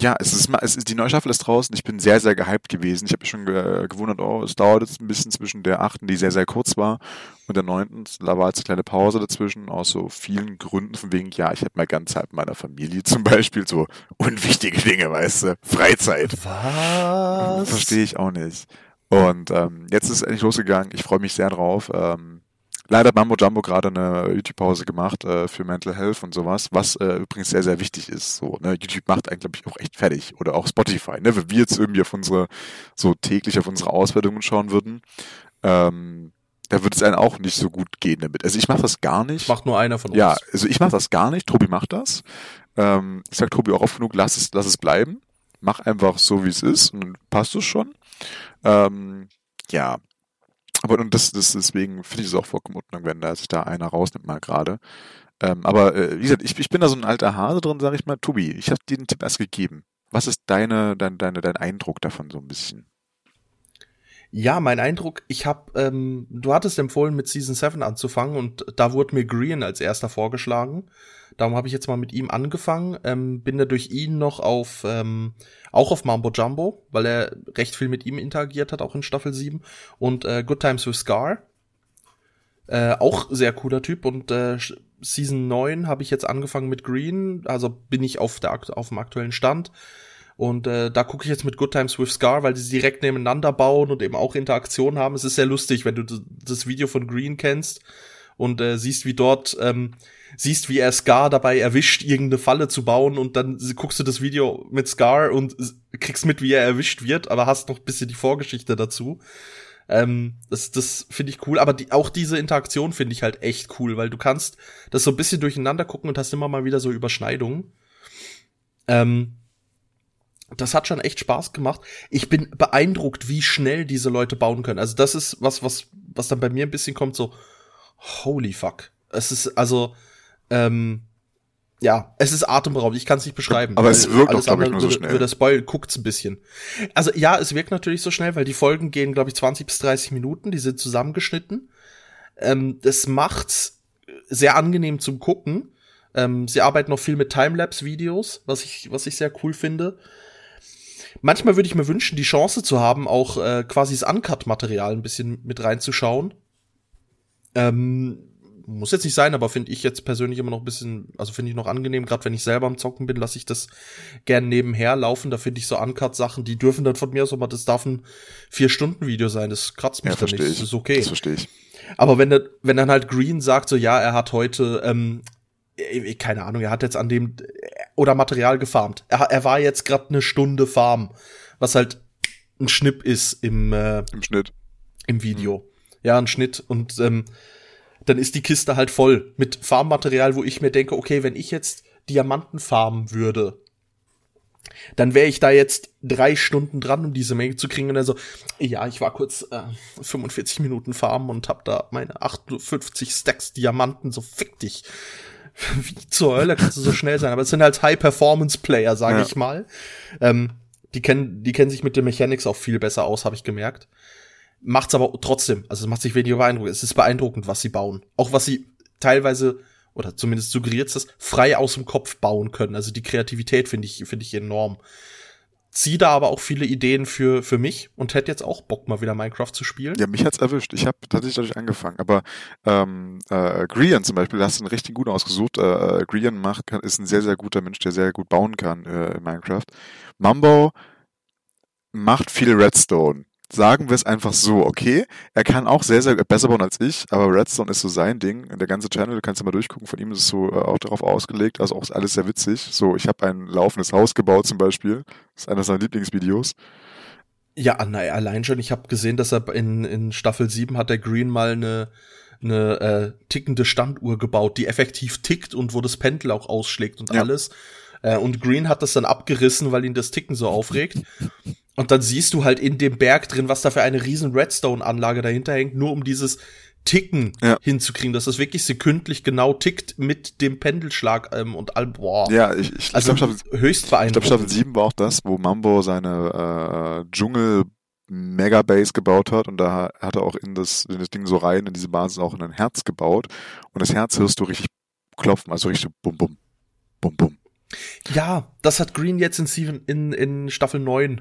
[SPEAKER 1] ja, es ist es ist, die neue Staffel ist draußen. Ich bin sehr, sehr gehypt gewesen. Ich habe mich schon ge gewundert, oh, es dauert jetzt ein bisschen zwischen der achten, die sehr, sehr kurz war, und der neunten. Da war jetzt eine kleine Pause dazwischen, aus so vielen Gründen, von wegen, ja, ich habe mal ganz mit meiner Familie zum Beispiel, so unwichtige Dinge, weißt du, Freizeit.
[SPEAKER 2] Was?
[SPEAKER 1] Verstehe ich auch nicht. Und ähm, jetzt ist es endlich losgegangen. Ich freue mich sehr drauf. Ähm, leider hat Mambo Jumbo gerade eine YouTube-Pause gemacht äh, für Mental Health und sowas, was äh, übrigens sehr, sehr wichtig ist. So, ne? YouTube macht einen, glaube ich, auch echt fertig. Oder auch Spotify. Ne? Wenn wir jetzt irgendwie auf unsere, so täglich auf unsere Auswertungen schauen würden, ähm, da würde es einem auch nicht so gut gehen damit. Also ich mache das gar nicht.
[SPEAKER 2] Macht nur einer von uns.
[SPEAKER 1] Ja, also ich mache das gar nicht. Tobi macht das. Ähm, ich sag Tobi auch oft genug, lass es, lass es bleiben. Mach einfach so, wie es ist und dann passt es schon. Ähm, ja. Aber und das, das deswegen finde ich es auch vollkommen Ordnung, wenn da sich da einer rausnimmt mal gerade. Ähm, aber äh, wie gesagt, ich, ich bin da so ein alter Hase drin, sage ich mal. Tobi, ich habe dir den Tipp erst gegeben. Was ist deine, dein, deine, dein Eindruck davon so ein bisschen?
[SPEAKER 2] Ja, mein Eindruck, ich habe, ähm, du hattest empfohlen, mit Season 7 anzufangen und da wurde mir Green als erster vorgeschlagen. Darum habe ich jetzt mal mit ihm angefangen, ähm, bin da durch ihn noch auf, ähm, auch auf Mambo Jumbo, weil er recht viel mit ihm interagiert hat, auch in Staffel 7 und äh, Good Times with Scar. Äh, auch sehr cooler Typ und äh, Season 9 habe ich jetzt angefangen mit Green, also bin ich auf, der, auf dem aktuellen Stand. Und äh, da gucke ich jetzt mit Good Times with Scar, weil die direkt nebeneinander bauen und eben auch Interaktion haben. Es ist sehr lustig, wenn du das Video von Green kennst und äh, siehst, wie dort, ähm, siehst, wie er Scar dabei erwischt, irgendeine Falle zu bauen und dann guckst du das Video mit Scar und kriegst mit, wie er erwischt wird, aber hast noch ein bisschen die Vorgeschichte dazu. Ähm, das das finde ich cool, aber die, auch diese Interaktion finde ich halt echt cool, weil du kannst das so ein bisschen durcheinander gucken und hast immer mal wieder so Überschneidungen. Ähm, das hat schon echt Spaß gemacht. Ich bin beeindruckt, wie schnell diese Leute bauen können. Also das ist was, was, was dann bei mir ein bisschen kommt, so, holy fuck. Es ist, also, ähm, ja, es ist atemberaubend. Ich kann es nicht beschreiben.
[SPEAKER 1] Aber es wirkt auch,
[SPEAKER 2] alles
[SPEAKER 1] glaub ich, nur so schnell.
[SPEAKER 2] Würde Spoil guckt's ein bisschen. Also ja, es wirkt natürlich so schnell, weil die Folgen gehen, glaube ich, 20 bis 30 Minuten. Die sind zusammengeschnitten. Ähm, das macht's sehr angenehm zum Gucken. Ähm, sie arbeiten noch viel mit Timelapse-Videos, was ich, was ich sehr cool finde. manchmal würde ich mir wünschen, die Chance zu haben, auch äh, quasi das Uncut-Material ein bisschen mit reinzuschauen. Ähm, muss jetzt nicht sein, aber finde ich jetzt persönlich immer noch ein bisschen, also finde ich noch angenehm, gerade wenn ich selber am Zocken bin, lasse ich das gern nebenher laufen. Da finde ich so Uncut-Sachen, die dürfen dann von mir aus, aber das darf ein Vier-Stunden-Video sein, das kratzt mich ja, dann nicht. Ich. Das ist okay.
[SPEAKER 1] Das verstehe ich.
[SPEAKER 2] Aber wenn, wenn dann halt Green sagt, so ja, er hat heute, ähm, keine Ahnung, er hat jetzt an dem oder Material gefarmt. Er, er war jetzt gerade eine Stunde Farm, was halt ein Schnipp ist im, äh,
[SPEAKER 1] im Schnitt.
[SPEAKER 2] Im Video. Mhm. Ja, ein Schnitt. Und ähm, dann ist die Kiste halt voll mit Farmmaterial, wo ich mir denke, okay, wenn ich jetzt Diamanten farmen würde, dann wäre ich da jetzt drei Stunden dran, um diese Menge zu kriegen. Und er so, ja, ich war kurz äh, 45 Minuten farmen und hab da meine 58 Stacks Diamanten, so fick dich. Wie zur Hölle kannst du so schnell sein? Aber es sind halt High-Performance-Player, sage ja. ich mal. Ähm, die kennen, die kennen sich mit den Mechanics auch viel besser aus, habe ich gemerkt. Macht's aber trotzdem, also es macht sich weniger beeindruckend. Es ist beeindruckend, was sie bauen. Auch was sie teilweise, oder zumindest suggeriert es, frei aus dem Kopf bauen können. Also die Kreativität finde ich, finde ich enorm. Zieh da aber auch viele Ideen für, für mich und hätte jetzt auch Bock, mal wieder Minecraft zu spielen.
[SPEAKER 1] Ja, mich hat's erwischt. Ich habe tatsächlich dadurch angefangen. Aber ähm, äh, Grian zum Beispiel, da hast du einen richtig gut ausgesucht. Äh, Grian macht, ist ein sehr, sehr guter Mensch, der sehr gut bauen kann äh, in Minecraft. Mambo macht viel Redstone sagen wir es einfach so, okay, er kann auch sehr, sehr besser bauen als ich, aber Redstone ist so sein Ding. Der ganze Channel, du kannst ja mal durchgucken, von ihm ist es so äh, auch darauf ausgelegt, also auch alles sehr witzig. So, ich habe ein laufendes Haus gebaut zum Beispiel. Das ist einer seiner Lieblingsvideos.
[SPEAKER 2] Ja, na, allein schon, ich habe gesehen, dass er in, in Staffel 7 hat der Green mal eine eine äh, tickende Standuhr gebaut, die effektiv tickt und wo das Pendel auch ausschlägt und ja. alles. Äh, und Green hat das dann abgerissen, weil ihn das Ticken so aufregt. Und dann siehst du halt in dem Berg drin, was da für eine riesen Redstone-Anlage dahinter hängt, nur um dieses Ticken ja. hinzukriegen, dass das wirklich sekündlich genau tickt mit dem Pendelschlag ähm, und all, boah.
[SPEAKER 1] Ja, ich, ich,
[SPEAKER 2] also ich glaub, Staffel, höchst beeindruckend.
[SPEAKER 1] Ich glaube, Staffel 7 war auch das, wo Mambo seine äh, Dschungel Megabase gebaut hat und da hat er auch in das, in das Ding so rein, in diese Basis auch in ein Herz gebaut und das Herz hörst du richtig klopfen, also richtig bum bum, bum bum.
[SPEAKER 2] Ja, das hat Green jetzt in, Steven, in, in Staffel 9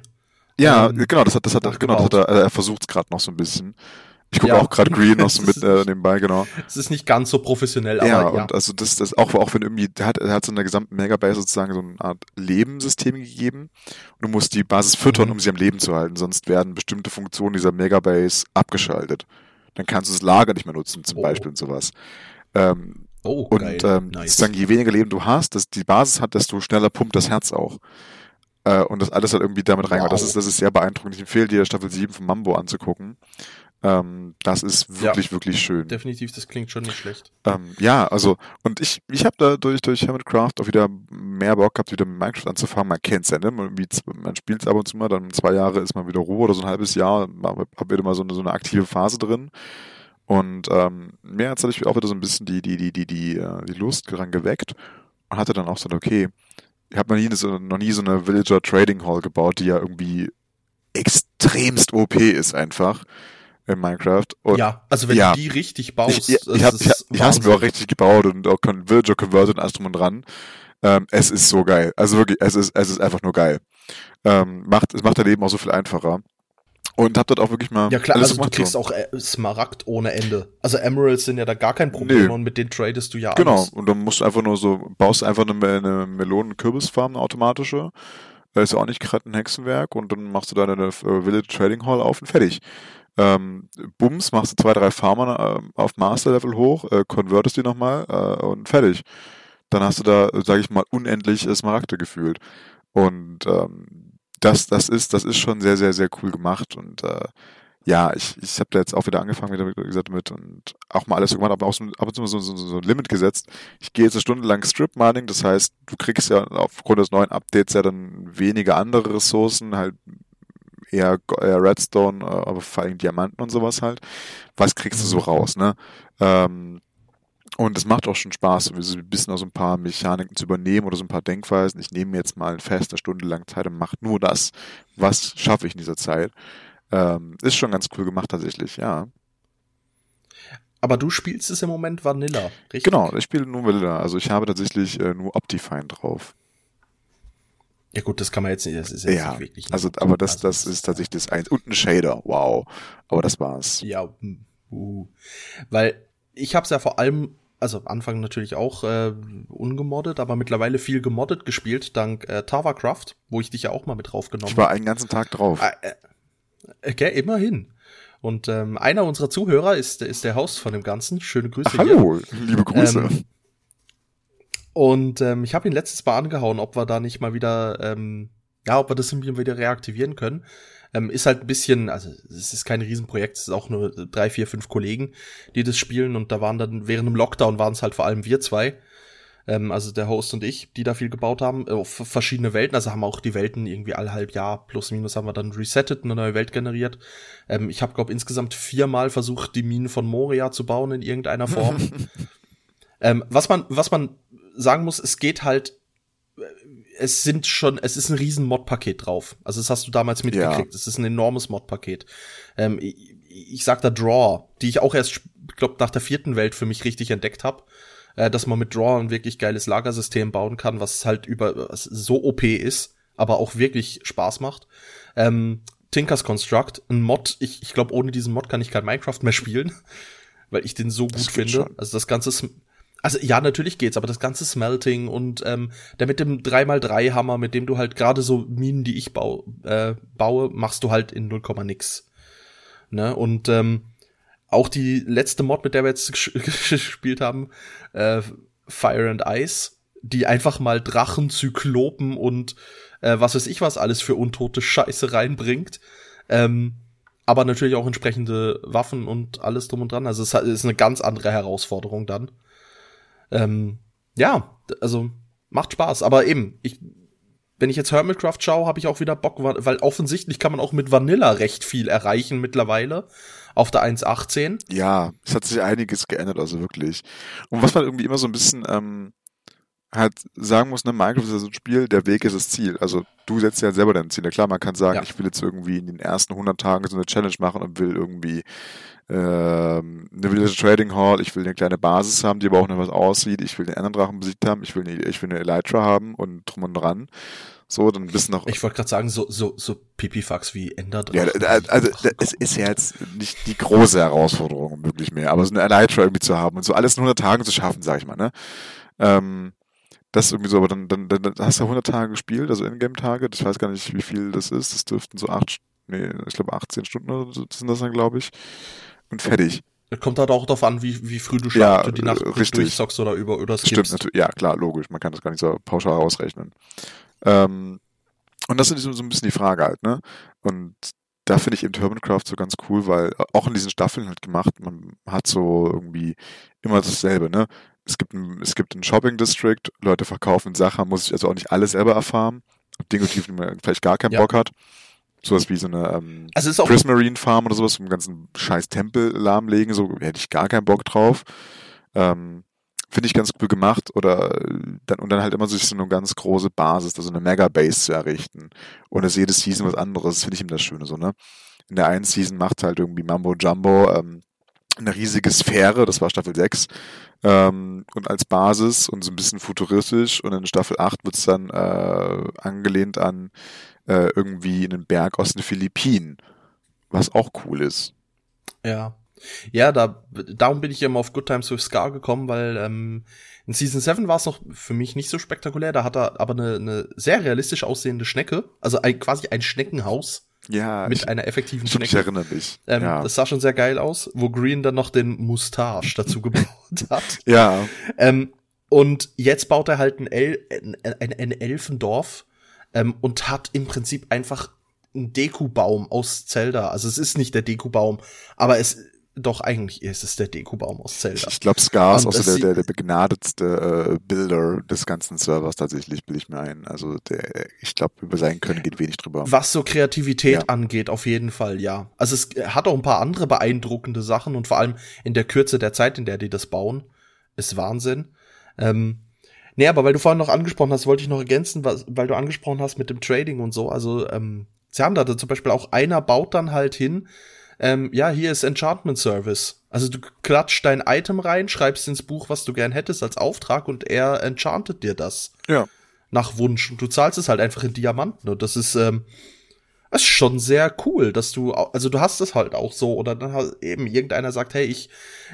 [SPEAKER 1] ja, ähm, genau, das hat, das hat, genau, das hat er, er versucht es gerade noch so ein bisschen. Ich gucke ja. auch gerade Green noch so mit äh, nebenbei, genau.
[SPEAKER 2] Es ist nicht ganz so professionell,
[SPEAKER 1] aber ja. ja. und also das, das auch, auch wenn irgendwie, der hat, er hat so in der gesamten Megabase sozusagen so eine Art Lebenssystem gegeben. Und du musst die Basis füttern, mhm. um sie am Leben zu halten, sonst werden bestimmte Funktionen dieser Megabase abgeschaltet. Dann kannst du das Lager nicht mehr nutzen, zum oh. Beispiel und sowas. Ähm, oh, und geil. ähm, nice. sozusagen je weniger Leben du hast, dass die Basis hat, desto schneller pumpt das Herz auch. Äh, und das alles halt irgendwie damit reingeht. Wow. Das ist, das ist sehr beeindruckend. Ich empfehle dir Staffel 7 von Mambo anzugucken. Ähm, das ist wirklich, ja, wirklich schön.
[SPEAKER 2] Definitiv, das klingt schon nicht schlecht.
[SPEAKER 1] Ähm, ja, also, und ich, ich habe da durch, durch Hermitcraft auch wieder mehr Bock gehabt, wieder mit Minecraft anzufangen. Man kennt's ja, ne? Man, man spielt es ab und zu mal, dann zwei Jahre ist man wieder Ruhe oder so ein halbes Jahr, hab wieder mal so eine, so eine aktive Phase drin. Und ähm, mir hat es auch wieder so ein bisschen die, die, die, die, die, äh, die Lust dran geweckt und hatte dann auch so, okay, ich habe noch nie, so, noch nie so eine Villager Trading Hall gebaut, die ja irgendwie extremst OP ist einfach in Minecraft.
[SPEAKER 2] Und ja, also wenn ja, du die richtig baust.
[SPEAKER 1] Ich, ich, hab, ich, ich mir auch richtig gebaut und auch Villager Converted und alles drum und dran. Ähm, es ist so geil. Also wirklich, es ist, es ist einfach nur geil. Ähm, macht, es macht dein Leben auch so viel einfacher. Und hab dort auch wirklich mal.
[SPEAKER 2] Ja klar, also du kriegst so. auch äh, Smaragd ohne Ende. Also Emeralds sind ja da gar kein Problem nee. und mit denen tradest du ja
[SPEAKER 1] genau. alles. Genau, und dann musst du einfach nur so, baust einfach eine, eine Melonen-Kürbisfarm, eine automatische. Da ist ja auch nicht gerade ein Hexenwerk und dann machst du da eine äh, Village Trading Hall auf und fertig. Ähm, Bums, machst du zwei, drei Farmer äh, auf Master-Level hoch, äh, convertest die nochmal äh, und fertig. Dann hast du da, sag ich mal, unendlich Smaragde gefühlt. Und ähm, das, das ist, das ist schon sehr, sehr, sehr cool gemacht und äh, ja, ich, ich habe da jetzt auch wieder angefangen, wieder wie gesagt, mit und auch mal alles so gemacht, aber auch so, ab und zu so, so, so ein Limit gesetzt. Ich gehe jetzt eine Stunde lang Strip Mining, das heißt, du kriegst ja aufgrund des neuen Updates ja dann weniger andere Ressourcen, halt eher, eher Redstone, äh, aber vor allem Diamanten und sowas halt. Was kriegst du so mhm. raus, ne? Ähm, und es macht auch schon Spaß, ein bisschen auch so ein paar Mechaniken zu übernehmen oder so ein paar Denkweisen. Ich nehme mir jetzt mal eine feste Stunde lang Zeit und mache nur das. Was schaffe ich in dieser Zeit? Ähm, ist schon ganz cool gemacht tatsächlich, ja.
[SPEAKER 2] Aber du spielst es im Moment Vanilla,
[SPEAKER 1] richtig? Genau, ich spiele nur Vanilla. Also ich habe tatsächlich äh, nur Optifine drauf.
[SPEAKER 2] Ja gut, das kann man jetzt nicht, das ist jetzt
[SPEAKER 1] Ja,
[SPEAKER 2] nicht wirklich.
[SPEAKER 1] also,
[SPEAKER 2] gut.
[SPEAKER 1] aber das,
[SPEAKER 2] Also,
[SPEAKER 1] das ist tatsächlich das eins. Und ein Shader, wow. Aber das war's.
[SPEAKER 2] Ja, hm, uh. weil ich habe es ja vor allem, also am Anfang natürlich auch äh, ungemoddet, aber mittlerweile viel gemoddet gespielt, dank äh, Tavarcraft, wo ich dich ja auch mal mit draufgenommen
[SPEAKER 1] Ich war einen ganzen Tag drauf.
[SPEAKER 2] Äh, äh, okay, immerhin. Und ähm, einer unserer Zuhörer ist, ist der Host von dem Ganzen. Schöne Grüße
[SPEAKER 1] Ach, hallo, liebe Grüße.
[SPEAKER 2] Ähm, Und ähm, ich habe ihn letztes Mal angehauen, ob wir da nicht mal wieder, ähm, ja, ob wir das irgendwie wieder reaktivieren können. Ähm, ist halt ein bisschen, also es ist kein Riesenprojekt, es ist auch nur drei, vier, fünf Kollegen, die das spielen und da waren dann während dem Lockdown waren es halt vor allem wir zwei, ähm, also der Host und ich, die da viel gebaut haben, auf verschiedene Welten, also haben auch die Welten irgendwie alle halb Jahr plus minus haben wir dann resettet, eine neue Welt generiert. Ähm, ich habe glaube insgesamt viermal versucht, die Minen von Moria zu bauen in irgendeiner Form. ähm, was man, was man sagen muss, es geht halt, äh, es sind schon, es ist ein riesen Mod-Paket drauf. Also das hast du damals mitgekriegt. Es ist ein enormes Mod-Paket. Ähm, ich, ich sag da Draw, die ich auch erst, glaube nach der vierten Welt für mich richtig entdeckt habe, äh, dass man mit Draw ein wirklich geiles Lagersystem bauen kann, was halt über was so OP ist, aber auch wirklich Spaß macht. Ähm, Tinkers Construct, ein Mod, ich, ich glaube, ohne diesen Mod kann ich kein Minecraft mehr spielen, weil ich den so gut finde.
[SPEAKER 1] schon.
[SPEAKER 2] Also das ganze Sm- also ja, natürlich geht's, aber das ganze Smelting und ähm, der mit dem 3x3 Hammer, mit dem du halt gerade so Minen, die ich bau, äh, baue, machst du halt in 0, nix. Ne? Und ähm, auch die letzte Mod, mit der wir jetzt ges- gespielt haben, äh, Fire and Ice, die einfach mal Drachen, Zyklopen und äh, was weiß ich was alles für untote Scheiße reinbringt. Ähm, aber natürlich auch entsprechende Waffen und alles drum und dran. Also es ist eine ganz andere Herausforderung dann. Ähm, ja, also macht Spaß. Aber eben, ich, wenn ich jetzt Hermitcraft schaue, habe ich auch wieder Bock, weil offensichtlich kann man auch mit Vanilla recht viel erreichen mittlerweile. Auf der 1.18.
[SPEAKER 1] Ja, es hat sich einiges geändert, also wirklich. Und was man irgendwie immer so ein bisschen ähm, halt sagen muss, ne, Minecraft ist ja so ein Spiel, der Weg ist das Ziel. Also du setzt ja selber dein Ziel. Ja, klar, man kann sagen,
[SPEAKER 2] Ja.
[SPEAKER 1] ich will jetzt irgendwie in den ersten 100 Tagen so eine Challenge machen und will irgendwie ähm, eine Village Trading Hall, ich will eine kleine Basis haben, die aber auch noch was aussieht, ich will den anderen Drachen besiegt haben, ich will eine, ich will eine Elytra haben und drum und dran. So, dann bist du noch
[SPEAKER 2] Ich wollte gerade sagen, so, so, so Pipifax wie Enderdrachen.
[SPEAKER 1] ja, da- da- also es ist ja jetzt nicht die große Herausforderung wirklich mehr, aber so eine Elytra irgendwie zu haben und so alles in 100 Tagen zu schaffen, sag ich mal, ne? Ähm, das ist irgendwie so, aber dann, dann, dann, hast du 100 Tage gespielt, also Ingame-Tage, ich weiß gar nicht, wie viel das ist, das dürften so acht, nee, ich glaube 18 Stunden oder so sind das dann, glaube ich, und fertig.
[SPEAKER 2] Kommt halt auch darauf an, wie, wie früh du
[SPEAKER 1] Ja,
[SPEAKER 2] schlafst, du die Nacht
[SPEAKER 1] äh, richtig.
[SPEAKER 2] durchzockst oder über, oder
[SPEAKER 1] Stimmt
[SPEAKER 2] skippst.
[SPEAKER 1] natürlich, ja klar, logisch, man kann das gar nicht so pauschal ausrechnen. Ähm, und das ist so ein bisschen die Frage halt, ne? Und da finde ich eben Turboncraft so ganz cool, weil auch in diesen Staffeln halt gemacht, man hat so irgendwie immer dasselbe, ne? Es gibt ein, es gibt einen Shopping District, Leute verkaufen Sachen, muss sich also auch nicht alles selber erfahren. Dinge, die man vielleicht gar keinen
[SPEAKER 2] Ja.
[SPEAKER 1] Bock hat. Sowas wie so eine ähm,
[SPEAKER 2] Also es ist auch,
[SPEAKER 1] Prismarine Farm oder sowas, um ganzen scheiß Tempel lahmlegen, so hätte ich gar keinen Bock drauf. Ähm, Finde ich ganz cool gemacht oder dann und dann halt immer sich so eine ganz große Basis, also eine Mega-Base zu errichten. Und es ist jede Season was anderes, finde ich eben das Schöne so, ne? In der einen Season macht halt irgendwie Mambo Jumbo ähm, eine riesige Sphäre, das war Staffel 6, ähm, und als Basis und so ein bisschen futuristisch und in Staffel 8 wird's dann äh, angelehnt an äh, irgendwie einen Berg aus den Philippinen, was auch cool ist.
[SPEAKER 2] ja. Ja, da, darum bin ich immer auf Good Times with Scar gekommen, weil ähm, in Season 7 war es noch für mich nicht so spektakulär. Da hat er aber eine, eine sehr realistisch aussehende Schnecke, also ein, quasi ein Schneckenhaus
[SPEAKER 1] Ja,
[SPEAKER 2] mit
[SPEAKER 1] ich,
[SPEAKER 2] einer effektiven
[SPEAKER 1] stimmt, ich
[SPEAKER 2] Schnecke.
[SPEAKER 1] erinnere mich.
[SPEAKER 2] Ähm,
[SPEAKER 1] ja.
[SPEAKER 2] Das sah schon sehr geil aus, wo Green dann noch den Mustache dazu gebaut hat.
[SPEAKER 1] ja,
[SPEAKER 2] Ähm, und jetzt baut er halt ein, El ein, ein, ein Elfendorf ähm, und hat im Prinzip einfach einen Dekubaum aus Zelda. Also es ist nicht der Dekubaum, aber es doch eigentlich ist es der Dekubaum aus Zelda.
[SPEAKER 1] ich glaube, Scar ist auch so
[SPEAKER 2] das
[SPEAKER 1] der, der, der begnadetste äh, Builder des ganzen Servers tatsächlich, will ich mir ein. Also der, ich glaube, über sein Können geht wenig drüber.
[SPEAKER 2] Was so Kreativität
[SPEAKER 1] Ja.
[SPEAKER 2] angeht, auf jeden Fall, ja. Also es hat auch ein paar andere beeindruckende Sachen und vor allem in der Kürze der Zeit, in der die das bauen, ist Wahnsinn. Ähm, nee, aber weil du vorhin noch angesprochen hast, wollte ich noch ergänzen, was, weil du angesprochen hast mit dem Trading und so. Also, ähm, sie haben da zum Beispiel auch einer baut dann halt hin, ähm, ja, hier ist Enchantment Service. Also du klatscht dein Item rein, schreibst ins Buch, was du gern hättest als Auftrag und er enchantet dir das.
[SPEAKER 1] Ja.
[SPEAKER 2] nach Wunsch und du zahlst es halt einfach in Diamanten und das ist, ähm, das ist schon sehr cool, dass du, also du hast es halt auch so oder dann halt eben irgendeiner sagt, hey, ich,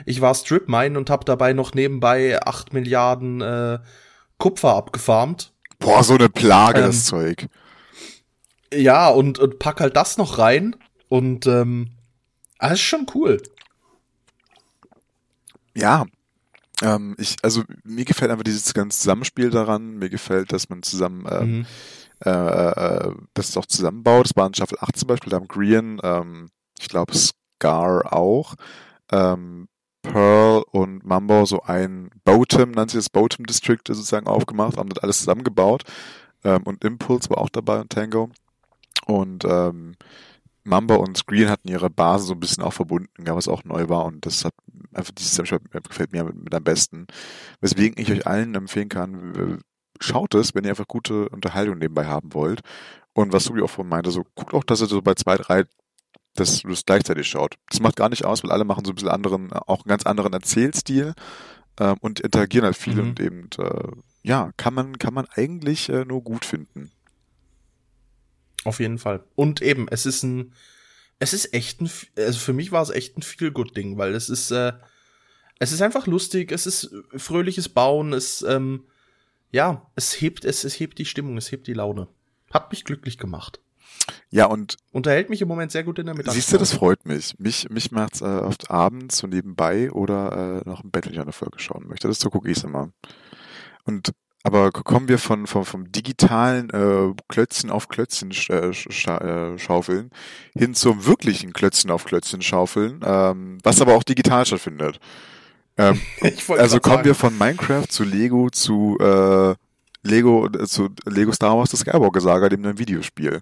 [SPEAKER 2] ich war Strip Mine und hab dabei noch nebenbei acht Milliarden äh, Kupfer abgefarmt.
[SPEAKER 1] Boah, so eine Plage, ähm, das Zeug.
[SPEAKER 2] Ja, und, und pack halt das noch rein und ähm, das ist schon cool.
[SPEAKER 1] Ja, ähm, ich, also mir gefällt einfach dieses ganze Zusammenspiel daran. Mir gefällt, dass man zusammen, ähm, mhm. äh, äh, dass es auch zusammenbaut. Das war in Staffel 8 zum Beispiel, da haben Green, ähm, ich glaube Scar auch, ähm, Pearl und Mambo so ein Boatem, nennt sich das Boatem District sozusagen aufgemacht, haben das alles zusammengebaut. Ähm, und Impulse war auch dabei und Tango. Und ähm, Mamba und Green hatten ihre Basen so ein bisschen auch verbunden, was auch neu war und das hat einfach dieses gefällt mir mit, mit am besten. Weswegen ich euch allen empfehlen kann, schaut es, wenn ihr einfach gute Unterhaltung nebenbei haben wollt. Und was Sugi auch von meinte, so guckt auch, dass ihr so bei zwei, drei das, das gleichzeitig schaut. Das macht gar nicht aus, weil alle machen so ein bisschen anderen, auch einen ganz anderen Erzählstil ähm, und interagieren halt viel mhm. und eben, äh, ja, kann man, kann man eigentlich äh, nur gut finden.
[SPEAKER 2] Auf jeden Fall. Und eben, es ist ein, es ist echt ein, also für mich war es echt ein Feel-Good-Ding, weil es ist, äh, es ist einfach lustig, es ist fröhliches Bauen, es, ähm, ja, es hebt, es, es hebt die Stimmung, es hebt die Laune. Hat mich glücklich gemacht.
[SPEAKER 1] Ja, und
[SPEAKER 2] unterhält mich im Moment sehr gut in der
[SPEAKER 1] Mittagspause. Siehst du, das freut mich. Mich, mich macht's äh, oft abends so nebenbei oder äh, noch im Bett, wenn ich eine Folge schauen möchte. Das so gucke ich immer. Und aber kommen wir von, von vom digitalen äh, Klötzchen auf Klötzchen äh, scha äh, schaufeln hin zum wirklichen Klötzchen auf Klötzchen schaufeln, ähm, was aber auch digital stattfindet. Ähm, also kommen sagen. wir von Minecraft zu Lego zu äh, Lego äh, zu Lego Star Wars das Skywalker Saga, dem neuen Videospiel.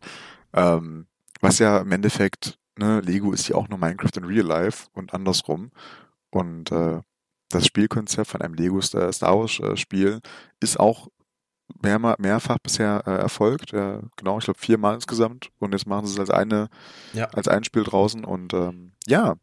[SPEAKER 1] Ähm, was ja im Endeffekt, ne, Lego ist ja auch nur Minecraft in Real Life und andersrum. Und äh, das Spielkonzept von einem Lego Star Wars äh, Spiel ist auch mehr, mehrfach bisher äh, erfolgt. Ja, genau, ich glaube viermal insgesamt. Und jetzt machen sie es als eine, ja. als ein Spiel draußen. Und ähm, ja,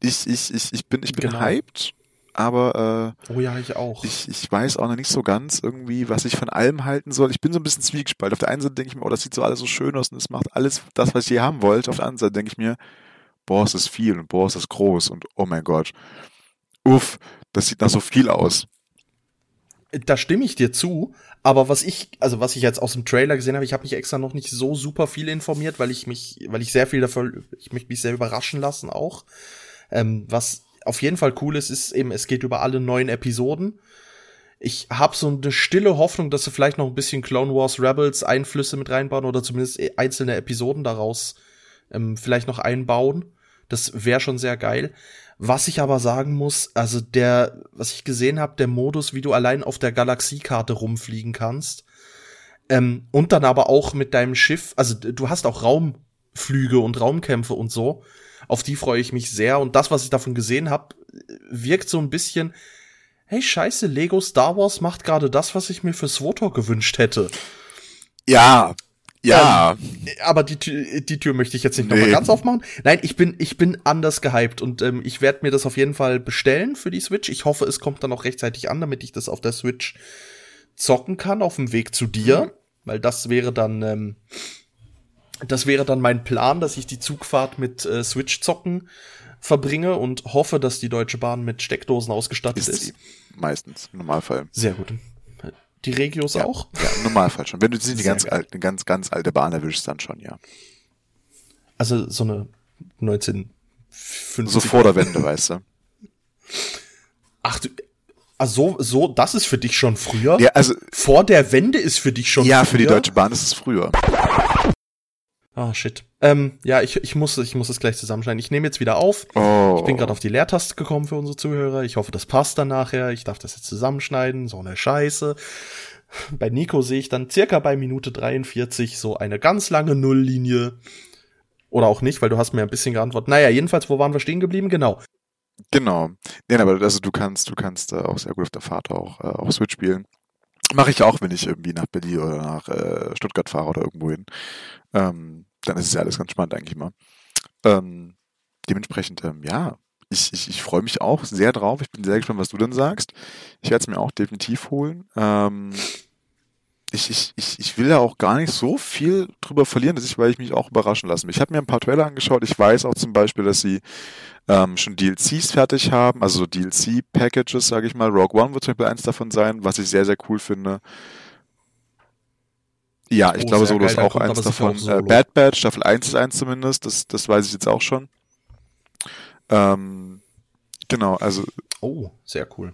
[SPEAKER 1] ich, ich, ich, ich bin, ich bin genau. hyped, aber
[SPEAKER 2] äh, oh ja, ich auch.
[SPEAKER 1] Ich, ich weiß auch noch nicht so ganz irgendwie, was ich von allem halten soll. Ich bin so ein bisschen zwiegespalten. Auf der einen Seite denke ich mir, oh, das sieht so alles so schön aus und es macht alles das, was ich hier haben wollte. Auf der anderen Seite denke ich mir, boah, es ist viel und boah, es ist groß und oh mein Gott. Uff, das sieht nach so viel aus.
[SPEAKER 2] Da stimme ich dir zu, aber was ich, also was ich jetzt aus dem Trailer gesehen habe, ich habe mich extra noch nicht so super viel informiert, weil ich mich, weil ich sehr viel dafür, ich möchte mich sehr überraschen lassen auch. Ähm, was auf jeden Fall cool ist, ist eben, es geht über alle neun Episoden. Ich habe so eine stille Hoffnung, dass sie vielleicht noch ein bisschen Clone Wars Rebels Einflüsse mit reinbauen oder zumindest einzelne Episoden daraus ähm, vielleicht noch einbauen. Das wäre schon sehr geil. Was ich aber sagen muss, also der, was ich gesehen habe, der Modus, wie du allein auf der Galaxiekarte rumfliegen kannst, ähm, und dann aber auch mit deinem Schiff, also du hast auch Raumflüge und Raumkämpfe und so. Auf die freue ich mich sehr. Und das, was ich davon gesehen habe, wirkt so ein bisschen, hey scheiße, Lego Star Wars macht gerade das, was ich mir für SWOTOR gewünscht hätte.
[SPEAKER 1] Ja, ja.
[SPEAKER 2] Ähm, aber die, die Tür möchte ich jetzt nicht nee. nochmal ganz aufmachen. Nein, ich bin, ich bin anders gehypt und ähm, ich werde mir das auf jeden Fall bestellen für die Switch. Ich hoffe, es kommt dann auch rechtzeitig an, damit ich das auf der Switch zocken kann auf dem Weg zu dir. Mhm. Weil das wäre dann, ähm, das wäre dann mein Plan, dass ich die Zugfahrt mit äh, Switch zocken verbringe und hoffe, dass die Deutsche Bahn mit Steckdosen ausgestattet ist. ist.
[SPEAKER 1] Meistens, im Normalfall.
[SPEAKER 2] Sehr gut. Die Regios
[SPEAKER 1] ja,
[SPEAKER 2] auch?
[SPEAKER 1] Ja, im Normalfall schon. Wenn du die ganz alte, ganz, ganz alte Bahn erwischst, dann schon, ja.
[SPEAKER 2] Also so eine 1950.
[SPEAKER 1] So vor der Wende, weißt du.
[SPEAKER 2] Ach du, also so, so, das ist für dich schon früher?
[SPEAKER 1] Ja, also.
[SPEAKER 2] Vor der Wende ist für dich schon
[SPEAKER 1] ja, früher? Ja, für die Deutsche Bahn ist es früher.
[SPEAKER 2] Ah, oh, shit. Ähm, ja, ich, ich, muss, ich muss es gleich zusammenschneiden. Ich nehme jetzt wieder auf. Oh. Ich bin gerade auf die Leertaste gekommen für unsere Zuhörer. Ich hoffe, das passt dann nachher. Ich darf das jetzt zusammenschneiden. So eine Scheiße. Bei Nico sehe ich dann circa bei Minute 43 so eine ganz lange Nulllinie. Oder auch nicht, weil du hast mir ein bisschen geantwortet. Naja, jedenfalls, wo waren wir stehen geblieben? Genau.
[SPEAKER 1] Genau. Nee, aber also du kannst, du kannst äh, auch sehr gut auf der Fahrt auch, äh, auch Switch spielen. Mache ich auch, wenn ich irgendwie nach Berlin oder nach äh, Stuttgart fahre oder irgendwo hin. Ähm, dann ist es ja alles ganz spannend eigentlich mal. Ähm, dementsprechend, ähm, ja, ich, ich, ich freue mich auch sehr drauf. Ich bin sehr gespannt, was du dann sagst. Ich werde es mir auch definitiv holen. Ähm, ich, ich, ich, ich will ja auch gar nicht so viel drüber verlieren, dass ich, weil ich mich auch überraschen lassen. Ich habe mir ein paar Trailer angeschaut. Ich weiß auch zum Beispiel, dass sie ähm, schon DLCs fertig haben, also DLC-Packages, sage ich mal. Rogue One wird zum Beispiel eins davon sein, was ich sehr, sehr cool finde. Ja, ich oh, glaube, Solo geil, ist auch eins davon. Auch äh, Bad Bad, Staffel 1 ist eins zumindest, das, das weiß ich jetzt auch schon. Ähm, genau, also.
[SPEAKER 2] Oh, sehr cool.